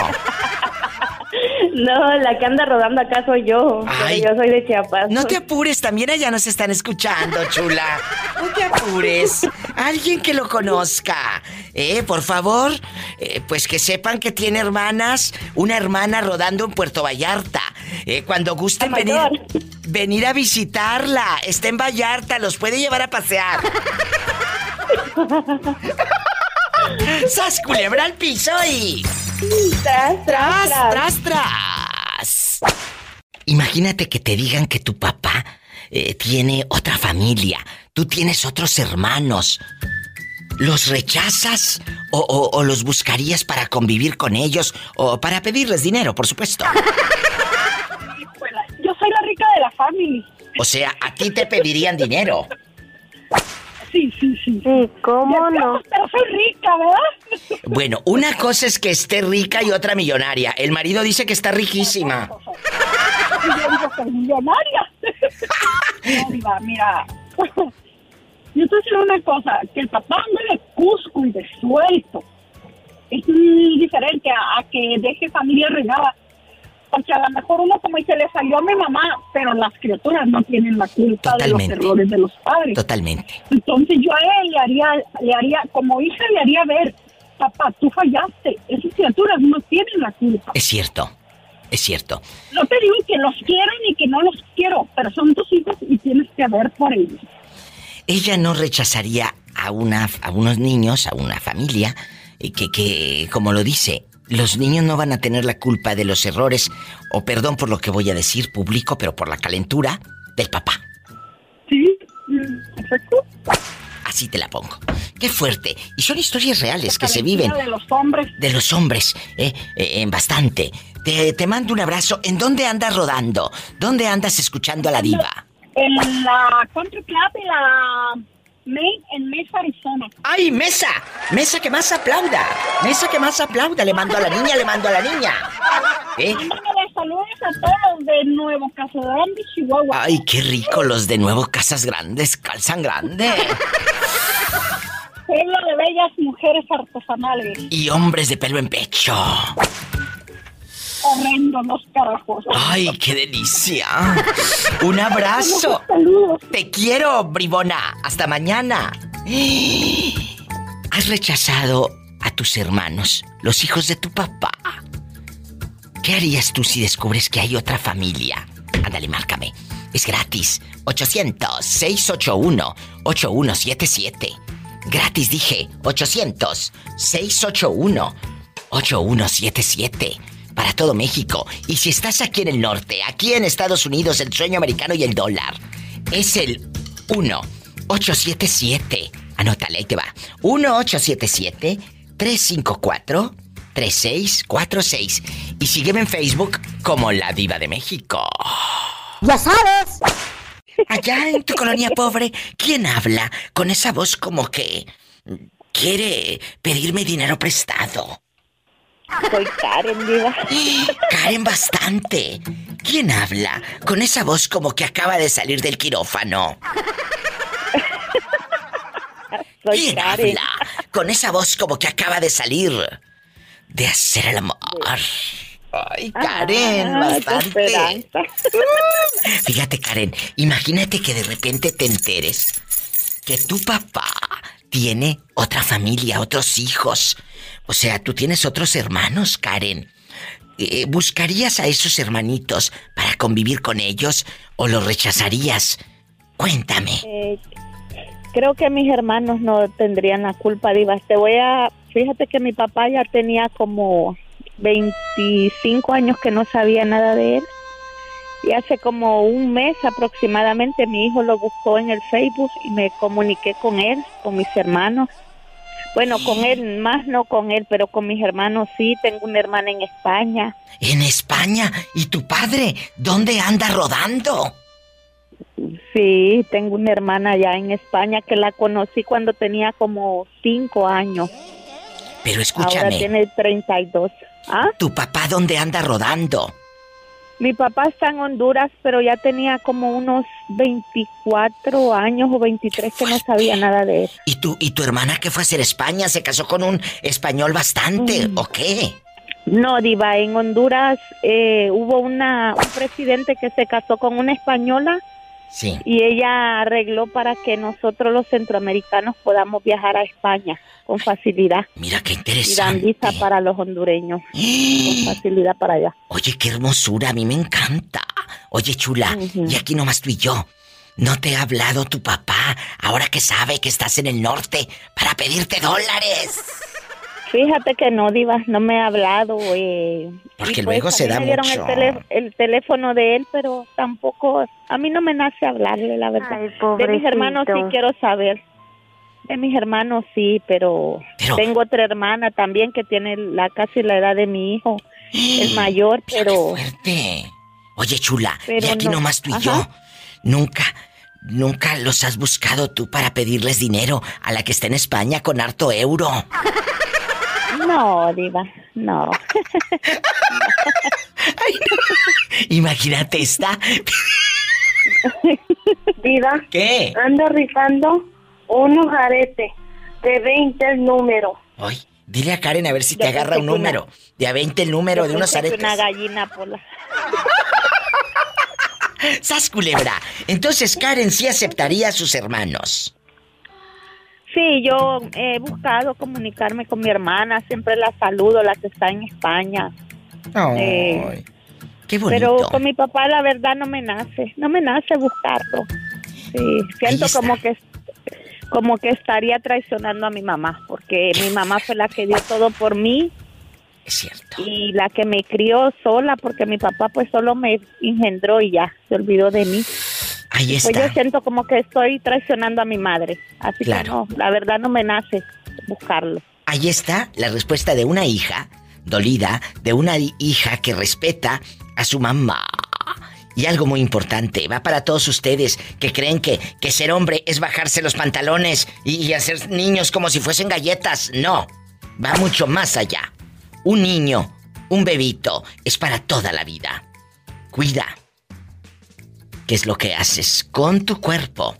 No, la que anda rodando acá soy yo. yo soy de Chiapas. No te apures, también allá nos están escuchando, chula. No te apures. Alguien que lo conozca. Eh, por favor, eh, pues que sepan que tiene hermanas, una hermana rodando en Puerto Vallarta. Eh, cuando gusten venir, venir a visitarla, está en Vallarta, los puede llevar a pasear. ¡Sas culebra al piso y... Tras, tras, tras, tras, Imagínate que te digan que tu papá eh, tiene otra familia, tú tienes otros hermanos. ¿Los rechazas o, o, los buscarías para convivir con ellos o para pedirles dinero, por supuesto? Yo soy la rica de la familia. O sea, a ti te pedirían dinero. Sí, sí, sí. ¿cómo no? Pero soy rica, ¿verdad? Bueno, una cosa es que esté rica y otra millonaria. El marido dice que está riquísima. Yo digo que millonaria. No, mira. Yo te decir una cosa, que el papá ande de Cusco y de suelto es diferente a, a que deje familia regada porque a lo mejor uno como dice le salió a mi mamá, pero las criaturas no tienen la culpa de los errores de los padres. Totalmente. Entonces yo a él le haría, le haría, como hija le haría ver, papá, tú fallaste, esas criaturas no tienen la culpa. Es cierto. Es cierto. No te digo que los quiero ni que no los quiero, pero son tus hijos y tienes que ver por ellos. Ella no rechazaría a una a unos niños, a una familia eh, que que como lo dice, los niños no van a tener la culpa de los errores, o perdón por lo que voy a decir público, pero por la calentura del papá. Sí, exacto. Así te la pongo. Qué fuerte. Y son historias reales que se viven. De los hombres. De los hombres, eh, eh, en bastante. Te, te, mando un abrazo. ¿En dónde andas rodando? ¿Dónde andas escuchando a la diva? En la Country Club y la Main en Mesa, Arizona. ¡Ay, Mesa! Mesa que más aplauda. Mesa que más aplauda. Le mando a la niña, le mando a la niña. ¿Eh? saludos a todos los de Nuevo Casas Grandes, Chihuahua. Ay, qué rico los de Nuevo Casas Grandes, calzan grande. Pueblo de bellas mujeres artesanales. Y hombres de pelo en pecho. Horrendo los carajos. Ay, qué delicia. Un abrazo. Te quiero, bribona. Hasta mañana. Has rechazado a tus hermanos, los hijos de tu papá. ¿Qué harías tú si descubres que hay otra familia? Ándale, márcame. Es gratis. 800-681-8177. Gratis dije. 800-681-8177. Para todo México. Y si estás aquí en el norte, aquí en Estados Unidos, el sueño americano y el dólar. Es el 1-877. Anótale, ahí te va. 1-877-354. 3646 y sígueme en Facebook como La Diva de México. Ya sabes. Allá en tu colonia pobre, ¿quién habla con esa voz como que quiere pedirme dinero prestado? Soy Karen, diva. Karen bastante. ¿Quién habla con esa voz como que acaba de salir del quirófano? Soy ¿Quién Karen. habla con esa voz como que acaba de salir de hacer el amor. Ay, Karen, Ah, qué bastante. Fíjate, Karen, imagínate que de repente te enteres que tu papá tiene otra familia, otros hijos. O sea, tú tienes otros hermanos, Karen. Eh, ¿Buscarías a esos hermanitos para convivir con ellos o los rechazarías? Cuéntame. Eh, creo que mis hermanos no tendrían la culpa, Diva. Te voy a. Fíjate que mi papá ya tenía como 25 años que no sabía nada de él. Y hace como un mes aproximadamente mi hijo lo buscó en el Facebook y me comuniqué con él, con mis hermanos. Bueno, con él, más no con él, pero con mis hermanos sí. Tengo una hermana en España. En España. ¿Y tu padre? ¿Dónde anda rodando? Sí, tengo una hermana allá en España que la conocí cuando tenía como cinco años. Pero Ahora escúchame, tiene 32. ¿Ah? ¿tu papá dónde anda rodando? Mi papá está en Honduras, pero ya tenía como unos 24 años o 23 que no sabía nada de él. ¿Y tu, y tu hermana que fue a hacer España se casó con un español bastante, Mm. o qué? No, Diva, en Honduras eh, hubo una, un presidente que se casó con una española Sí. y ella arregló para que nosotros los centroamericanos podamos viajar a España con facilidad. Mira qué Y dan interesante. visa para los hondureños con facilidad para allá. Oye, qué hermosura, a mí me encanta. Oye, chula, y aquí nomás tú y yo. ¿No te ha hablado tu papá, ahora que sabe que estás en el norte, para pedirte dólares? Fíjate que no, Diva, no me ha hablado. Eh, Porque y luego a se da me dieron mucho. El, el teléfono de él, pero tampoco, a mí no me nace hablarle, la verdad. de mis hermanos sí quiero saber. De mis hermanos sí, pero, tengo otra hermana también que tiene la casi la edad de mi hijo, el mayor, pero... Oye, chula, Pero y aquí no. nomás tú y Ajá. yo. Nunca, nunca los has buscado tú para pedirles dinero a la que está en España con harto euro. No, Diva, no. Imagínate esta. Diva. ¿Qué? Ando rifando unos aretes de 20 el número. Ay, dile a Karen a ver si te agarra un una- número. De a 20 el número de unos aretes. Una gallina por la... ¡Sas culebra! Entonces Karen sí aceptaría a sus hermanos. Sí, yo he buscado comunicarme con mi hermana, siempre la saludo, la que está en España. Eh, qué bonito. Pero con mi papá la verdad no me nace, no me nace buscarlo. Sí, siento como que como que estaría traicionando a mi mamá, porque mi mamá fue la que dio todo por mí. Es cierto. Y la que me crió sola, porque mi papá pues solo me engendró y ya, se olvidó de mí. Ahí Pues está. yo siento como que estoy traicionando a mi madre. Así Claro. que no, la verdad no me nace buscarlo. Ahí está la respuesta de una hija dolida, de una hi- hija que respeta a su mamá Y algo muy importante, va para todos ustedes que creen que, que ser hombre es bajarse los pantalones y, y hacer niños como si fuesen galletas. No, va mucho más allá. Un niño, un bebito, es para toda la vida. Cuida. ¿Qué es lo que haces con tu cuerpo,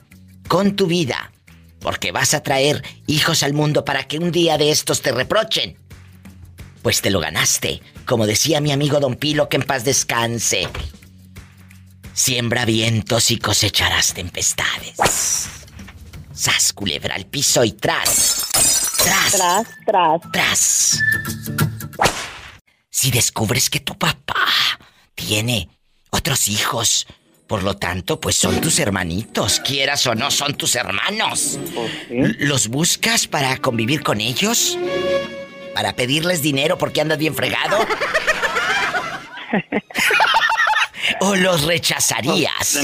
con tu vida? Porque vas a traer hijos al mundo para que un día de estos te reprochen. Pues te lo ganaste, como decía mi amigo Don Pilo, que en paz descanse. Siembra vientos y cosecharás tempestades. Sas, culebra al piso y tras. Tras. Tras, tras. Tras. Si descubres que tu papá tiene otros hijos, por lo tanto, pues son tus hermanitos, quieras o no, son tus hermanos. ¿Los buscas para convivir con ellos? ¿Para pedirles dinero porque andas bien fregado? ¿O los rechazarías?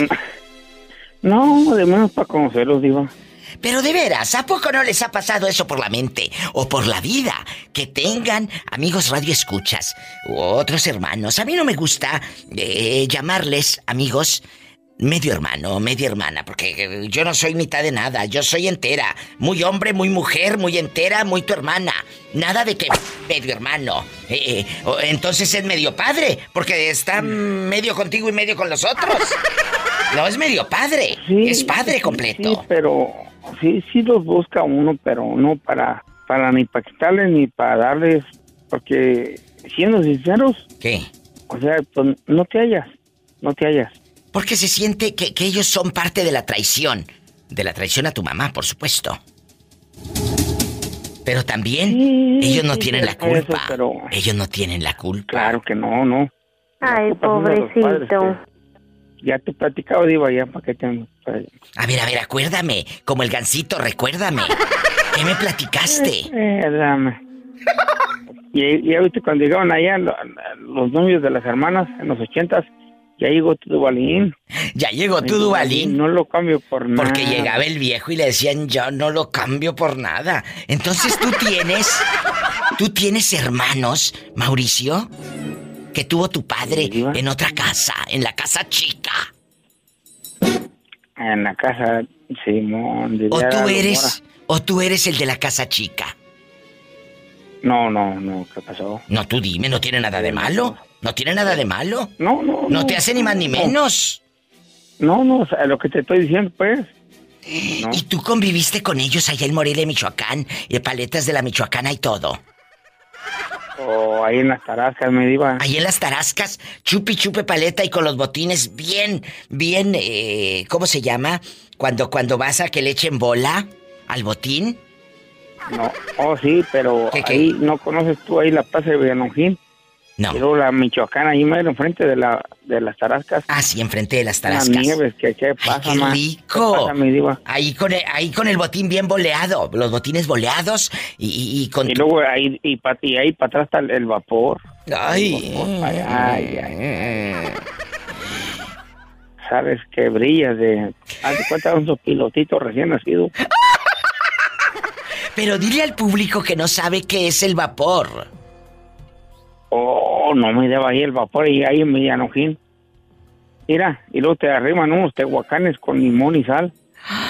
No, de menos para conocerlos, digo. Pero de veras, ¿a poco no les ha pasado eso por la mente o por la vida? Que tengan amigos radioescuchas u otros hermanos. A mí no me gusta eh, llamarles amigos medio hermano, media hermana, porque yo no soy mitad de nada, yo soy entera. Muy hombre, muy mujer, muy entera, muy tu hermana. Nada de que medio hermano. Eh, eh, entonces es medio padre, porque está medio contigo y medio con los otros. No, es medio padre. es padre completo. Sí, pero sí, sí los busca uno, pero no para, para ni para quitarles ni para darles, porque siendo sinceros, ¿Qué? o sea, pues no te hallas, no te hallas. Porque se siente que, que ellos son parte de la traición. De la traición a tu mamá, por supuesto. Pero también ellos no sí, tienen la eso, culpa. pero- Ellos no tienen la culpa. Claro que no, no. Ay, padres pobrecito. Ya te he platicado, Diva, ya para que te... A ver, a ver, acuérdame. Como el gancito, recuérdame. ¿Qué me platicaste? Eh, dame. Y ya viste cuando llegaban allá lo- los novios de las hermanas en los ochentas, ya llegó tu Duvalín. Ya llegó tu Duvalín. No lo cambio por nada. Porque llegaba el viejo y le decían, yo no lo cambio por nada. Entonces tú tienes, tú tienes hermanos, Mauricio, que tuvo tu padre en otra casa, en la casa chica. En la casa, Simón. de O tú eres, o tú eres el de la casa chica. No, no, no, ¿qué pasó? No, tú dime, no tiene nada de malo. No tiene nada de malo. No, no. No te hace ni más ni no. menos. No, no, o sea, lo que te estoy diciendo, pues. Y tú conviviste con ellos allá en Morelia, Michoacán, y paletas de la Michoacana y todo. O ahí en las tarascas me iba. Ahí en las tarascas, chupi chupe paleta y con los botines bien, bien, eh, ¿cómo se llama? Cuando, cuando vas a que le echen bola al botín. No, oh sí, pero ahí no conoces tú ahí la plaza de Villanongín. No. Luego la Michoacana, ahí mero enfrente de la de las tarascas. Ah, sí, enfrente de las Las tarascas. nieves, que qué pasa, ¡Qué ma? rico! ¿Qué pasa, mi diva? Ahí con, el, ahí con el botín bien boleado, los botines boleados y, y- y con... Y luego ahí, y, pa- y ahí para atrás está el, el vapor. Ay, Ay, ay, ay. Sabes que brillas de... Haz de cuenta un pilotito recién nacido. Pero dile al público que no sabe qué es el vapor. Oh, no me daba ahí el vapor y ahí en Villanojín. Mira, y luego te arriman unos tehuacanes con limón y sal.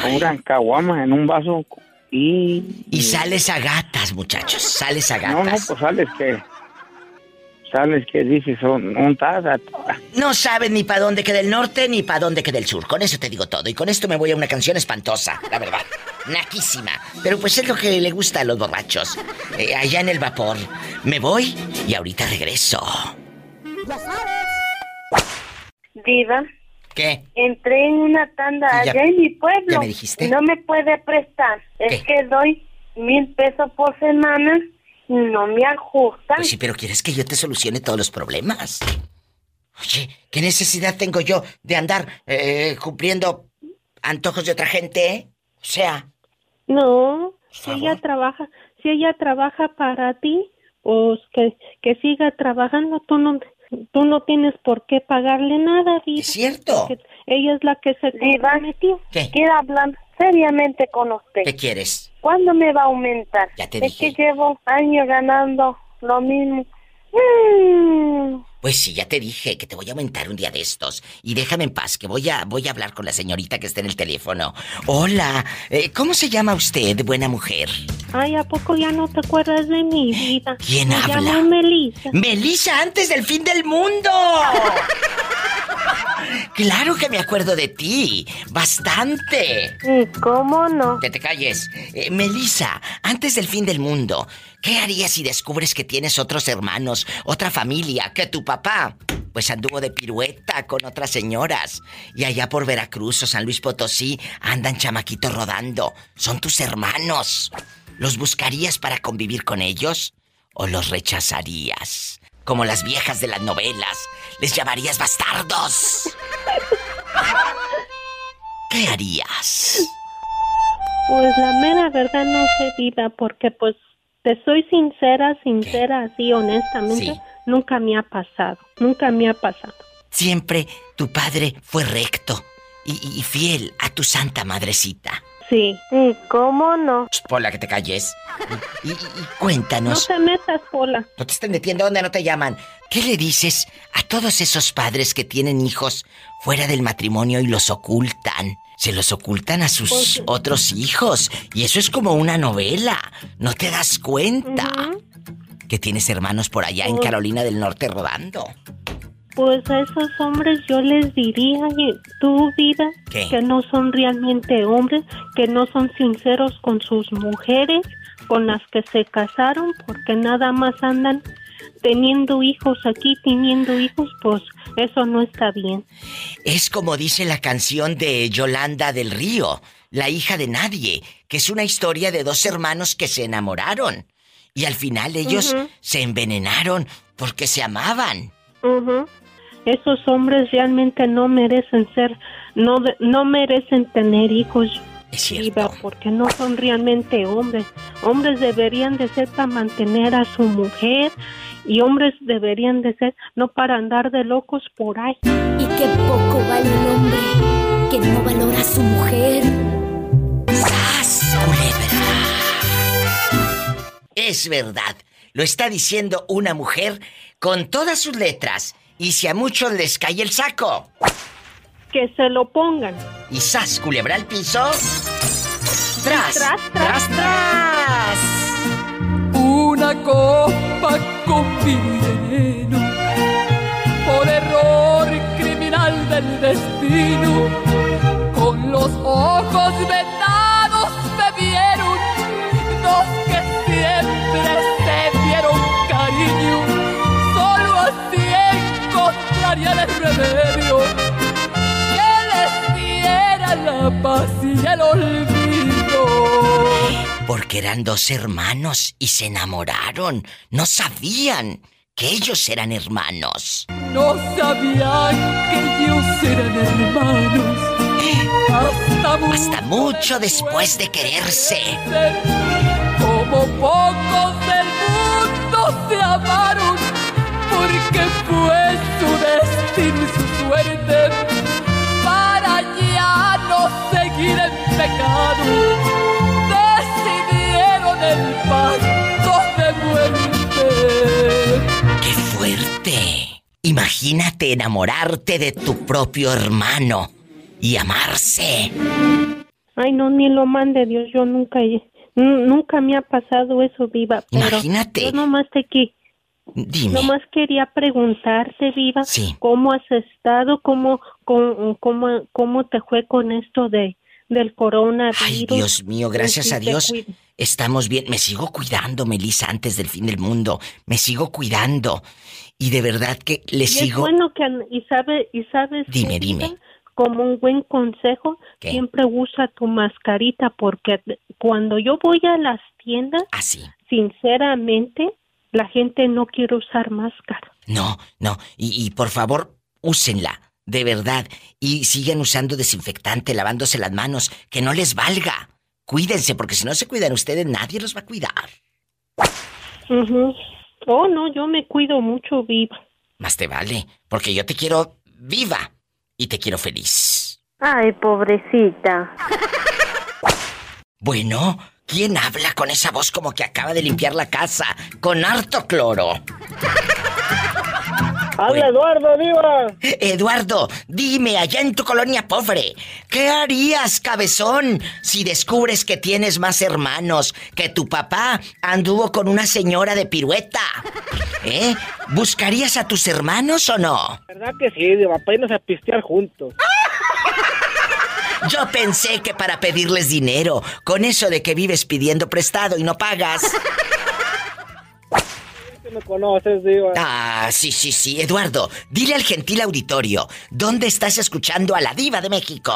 Con una caguama en un vaso y... Y sales a gatas, muchachos, sales a No, no, gatas. pues sales que... Sales que dices, un, un taza. No sabes ni para dónde queda el norte ni para dónde queda el sur. Con eso te digo todo. Y con esto me voy a una canción espantosa, la verdad. Naquísima. Pero pues es lo que le gusta a los borrachos. Eh, allá en el vapor. Me voy y ahorita regreso. Diva, ¿Qué? entré en una tanda Ya- allá en mi pueblo. ya me dijiste. y No me puede prestar. Es que doy mil pesos por semana no me ajustan. Pues sí, pero ¿quieres que yo te solucione todos los problemas? Oye, ¿qué necesidad tengo yo de andar eh, cumpliendo antojos de otra gente? eh? O sea, No, si ella trabaja, si ella trabaja para ti, pues que, que siga trabajando, tú no, tú no tienes por qué pagarle nada, Diva. Es cierto. Ella es la que se comprometió. quiero hablar seriamente con usted. ¿qué quieres? ¿Cuándo me va a aumentar? Ya te es que llevo años ganando lo mismo. Mm, Pues sí, ya te dije que te voy a aumentar un día de estos. Y déjame en paz, que voy a, voy a hablar con la señorita que está en el teléfono. Hola, eh, ¿cómo se llama usted, buena mujer? Ay, ¿a poco ya no te acuerdas de mi vida? ¿Quién Me habla? llamo Melissa. ¡Melissa, antes del fin del mundo! Claro que me acuerdo de ti. Bastante. ¿Cómo no? Que te calles. Eh, Melissa, antes del fin del mundo, ¿qué harías si descubres que tienes otros hermanos, otra familia, que tu papá, pues anduvo de pirueta con otras señoras? Y allá por Veracruz o San Luis Potosí andan chamaquitos rodando. Son tus hermanos. ¿Los buscarías para convivir con ellos? ¿O los rechazarías? Como las viejas de las novelas. ¿Les llamarías bastardos? ¿Qué harías? Pues la mera verdad no sé, Diva, porque pues te soy sincera, sincera, así honestamente, Sí. nunca me ha pasado, nunca me ha pasado. Siempre tu padre fue recto y, y fiel a tu santa madrecita. Sí. ¿Cómo no? Pola, que te calles. Y, y- y No cuéntanos, te metas, Pola. no te estén metiendo donde no te llaman. ¿Qué le dices a todos esos padres que tienen hijos fuera del matrimonio y los ocultan? Se los ocultan a sus Pues- otros hijos. Y eso es como una novela. No te das cuenta que tienes hermanos por allá en Pues- Carolina del Norte rodando. Pues a esos hombres yo les diría, Diva, ¿Qué? que no son realmente hombres, que no son sinceros con sus mujeres, con las que se casaron, porque nada más andan teniendo hijos aquí, teniendo hijos, pues eso no está bien. Es como dice la canción de Yolanda del Río, la hija de nadie, que es una historia de dos hermanos que se enamoraron. Y al final ellos se envenenaron porque se amaban. Esos hombres realmente no merecen ser, no, de- no merecen tener hijos. Diva, porque no son realmente hombres. Hombres deberían de ser para mantener a su mujer y hombres deberían de ser no para andar de locos por ahí. Y qué poco vale el hombre que no valora a su mujer. ¡Sas, culebra! Es verdad, lo está diciendo una mujer con todas sus letras. Y si a muchos les cae el saco. Que se lo pongan. Y sas, culebra al piso. ¡Tras! Tras, ¡Tras, tras! Una copa con veneno por error criminal del destino. Con los ojos vendados remedio que les diera la paz y el olvido. Porque eran dos hermanos y se enamoraron. No sabían que ellos eran hermanos. No sabían que ellos eran hermanos. Hasta, mu- Hasta mucho después de quererse. como pocos del mundo se amaron, porque fue su destino y su suerte para ya no seguir en pecado. Decidieron el pacto de muerte. ¡Qué fuerte! Imagínate enamorarte de tu propio hermano y amarse. Ay, no, ni lo mande Dios, yo nunca, nunca me ha pasado eso, Viva. Pero Imagínate. Yo nomás te Dime. nomás quería preguntarte, Viva, Sí. ¿cómo has estado? ¿Cómo, cómo, cómo, cómo te fue con esto de del coronavirus? Ay, Dios mío, gracias a Dios. Estamos bien. Me sigo cuidando, Melissa, antes del fin del mundo. Me sigo cuidando. Y de verdad que le Y sigo. es bueno que y sabe y sabes Dime, dime. Como un buen consejo ¿Qué? siempre usa tu mascarita porque cuando yo voy a las tiendas Ah, sinceramente la gente no quiere usar máscara No, no. Y, y por favor, úsenla. De verdad. Y sigan usando desinfectante, lavándose las manos. Que no les valga. Cuídense, porque si no se cuidan ustedes, nadie los va a cuidar. Oh no yo me cuido mucho viva Más te vale. Porque yo te quiero viva. Y te quiero feliz. ay pobrecita Bueno, ¿quién habla con esa voz como que acaba de limpiar la casa? Con harto cloro. Habla Eduardo, diva. Eduardo, dime, allá en tu colonia pobre, ¿qué harías, cabezón, si descubres que tienes más hermanos, que tu papá anduvo con una señora de pirueta? ¿Eh? ¿Buscarías a tus hermanos o no? ¿Verdad que sí, diva? Para irnos a pistear juntos. Yo pensé que para pedirles dinero, con eso de que vives pidiendo prestado y no pagas. me conoces, Diva. Ah, sí, sí, sí. Eduardo, dile al gentil auditorio, ¿dónde estás escuchando a la Diva de México?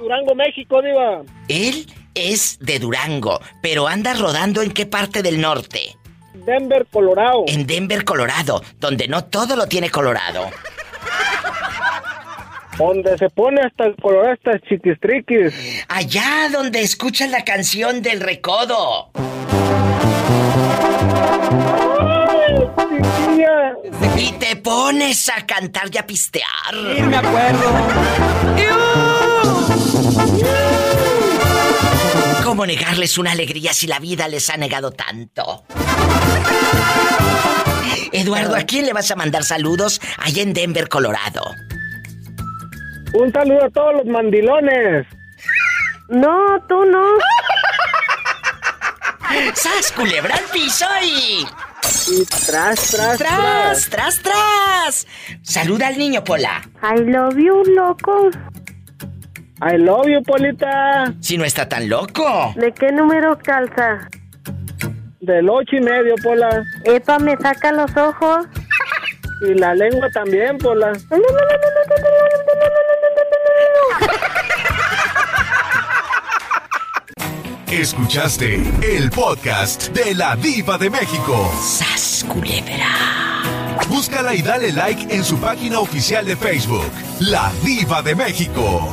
Durango, México, Diva. Él es de Durango, pero anda rodando en qué parte del norte? Denver, Colorado. En Denver, Colorado, donde no todo lo tiene Colorado. Donde se pone hasta el color hasta chiquistriquis. Allá donde escuchas la canción del recodo. y te pones a cantar y a pistear. Sí, me acuerdo. ¿Cómo negarles una alegría si la vida les ha negado tanto? Eduardo, ¿a quién le vas a mandar saludos allá en Denver, Colorado? Un saludo a todos los mandilones. No, tú no. ¡Sas, culebra al piso y... Y tras, tras, tras, tras, tras. Saluda al niño, Pola. I love you, loco. I love you, Polita. Si no está tan loco. ¿De qué número calza? Del ocho y medio, Pola. Epa, me saca los ojos. Y la lengua también, Pola. Escuchaste el podcast de la Diva de México. ¡Sas, Búscala y dale like en su página oficial de Facebook, La Diva de México.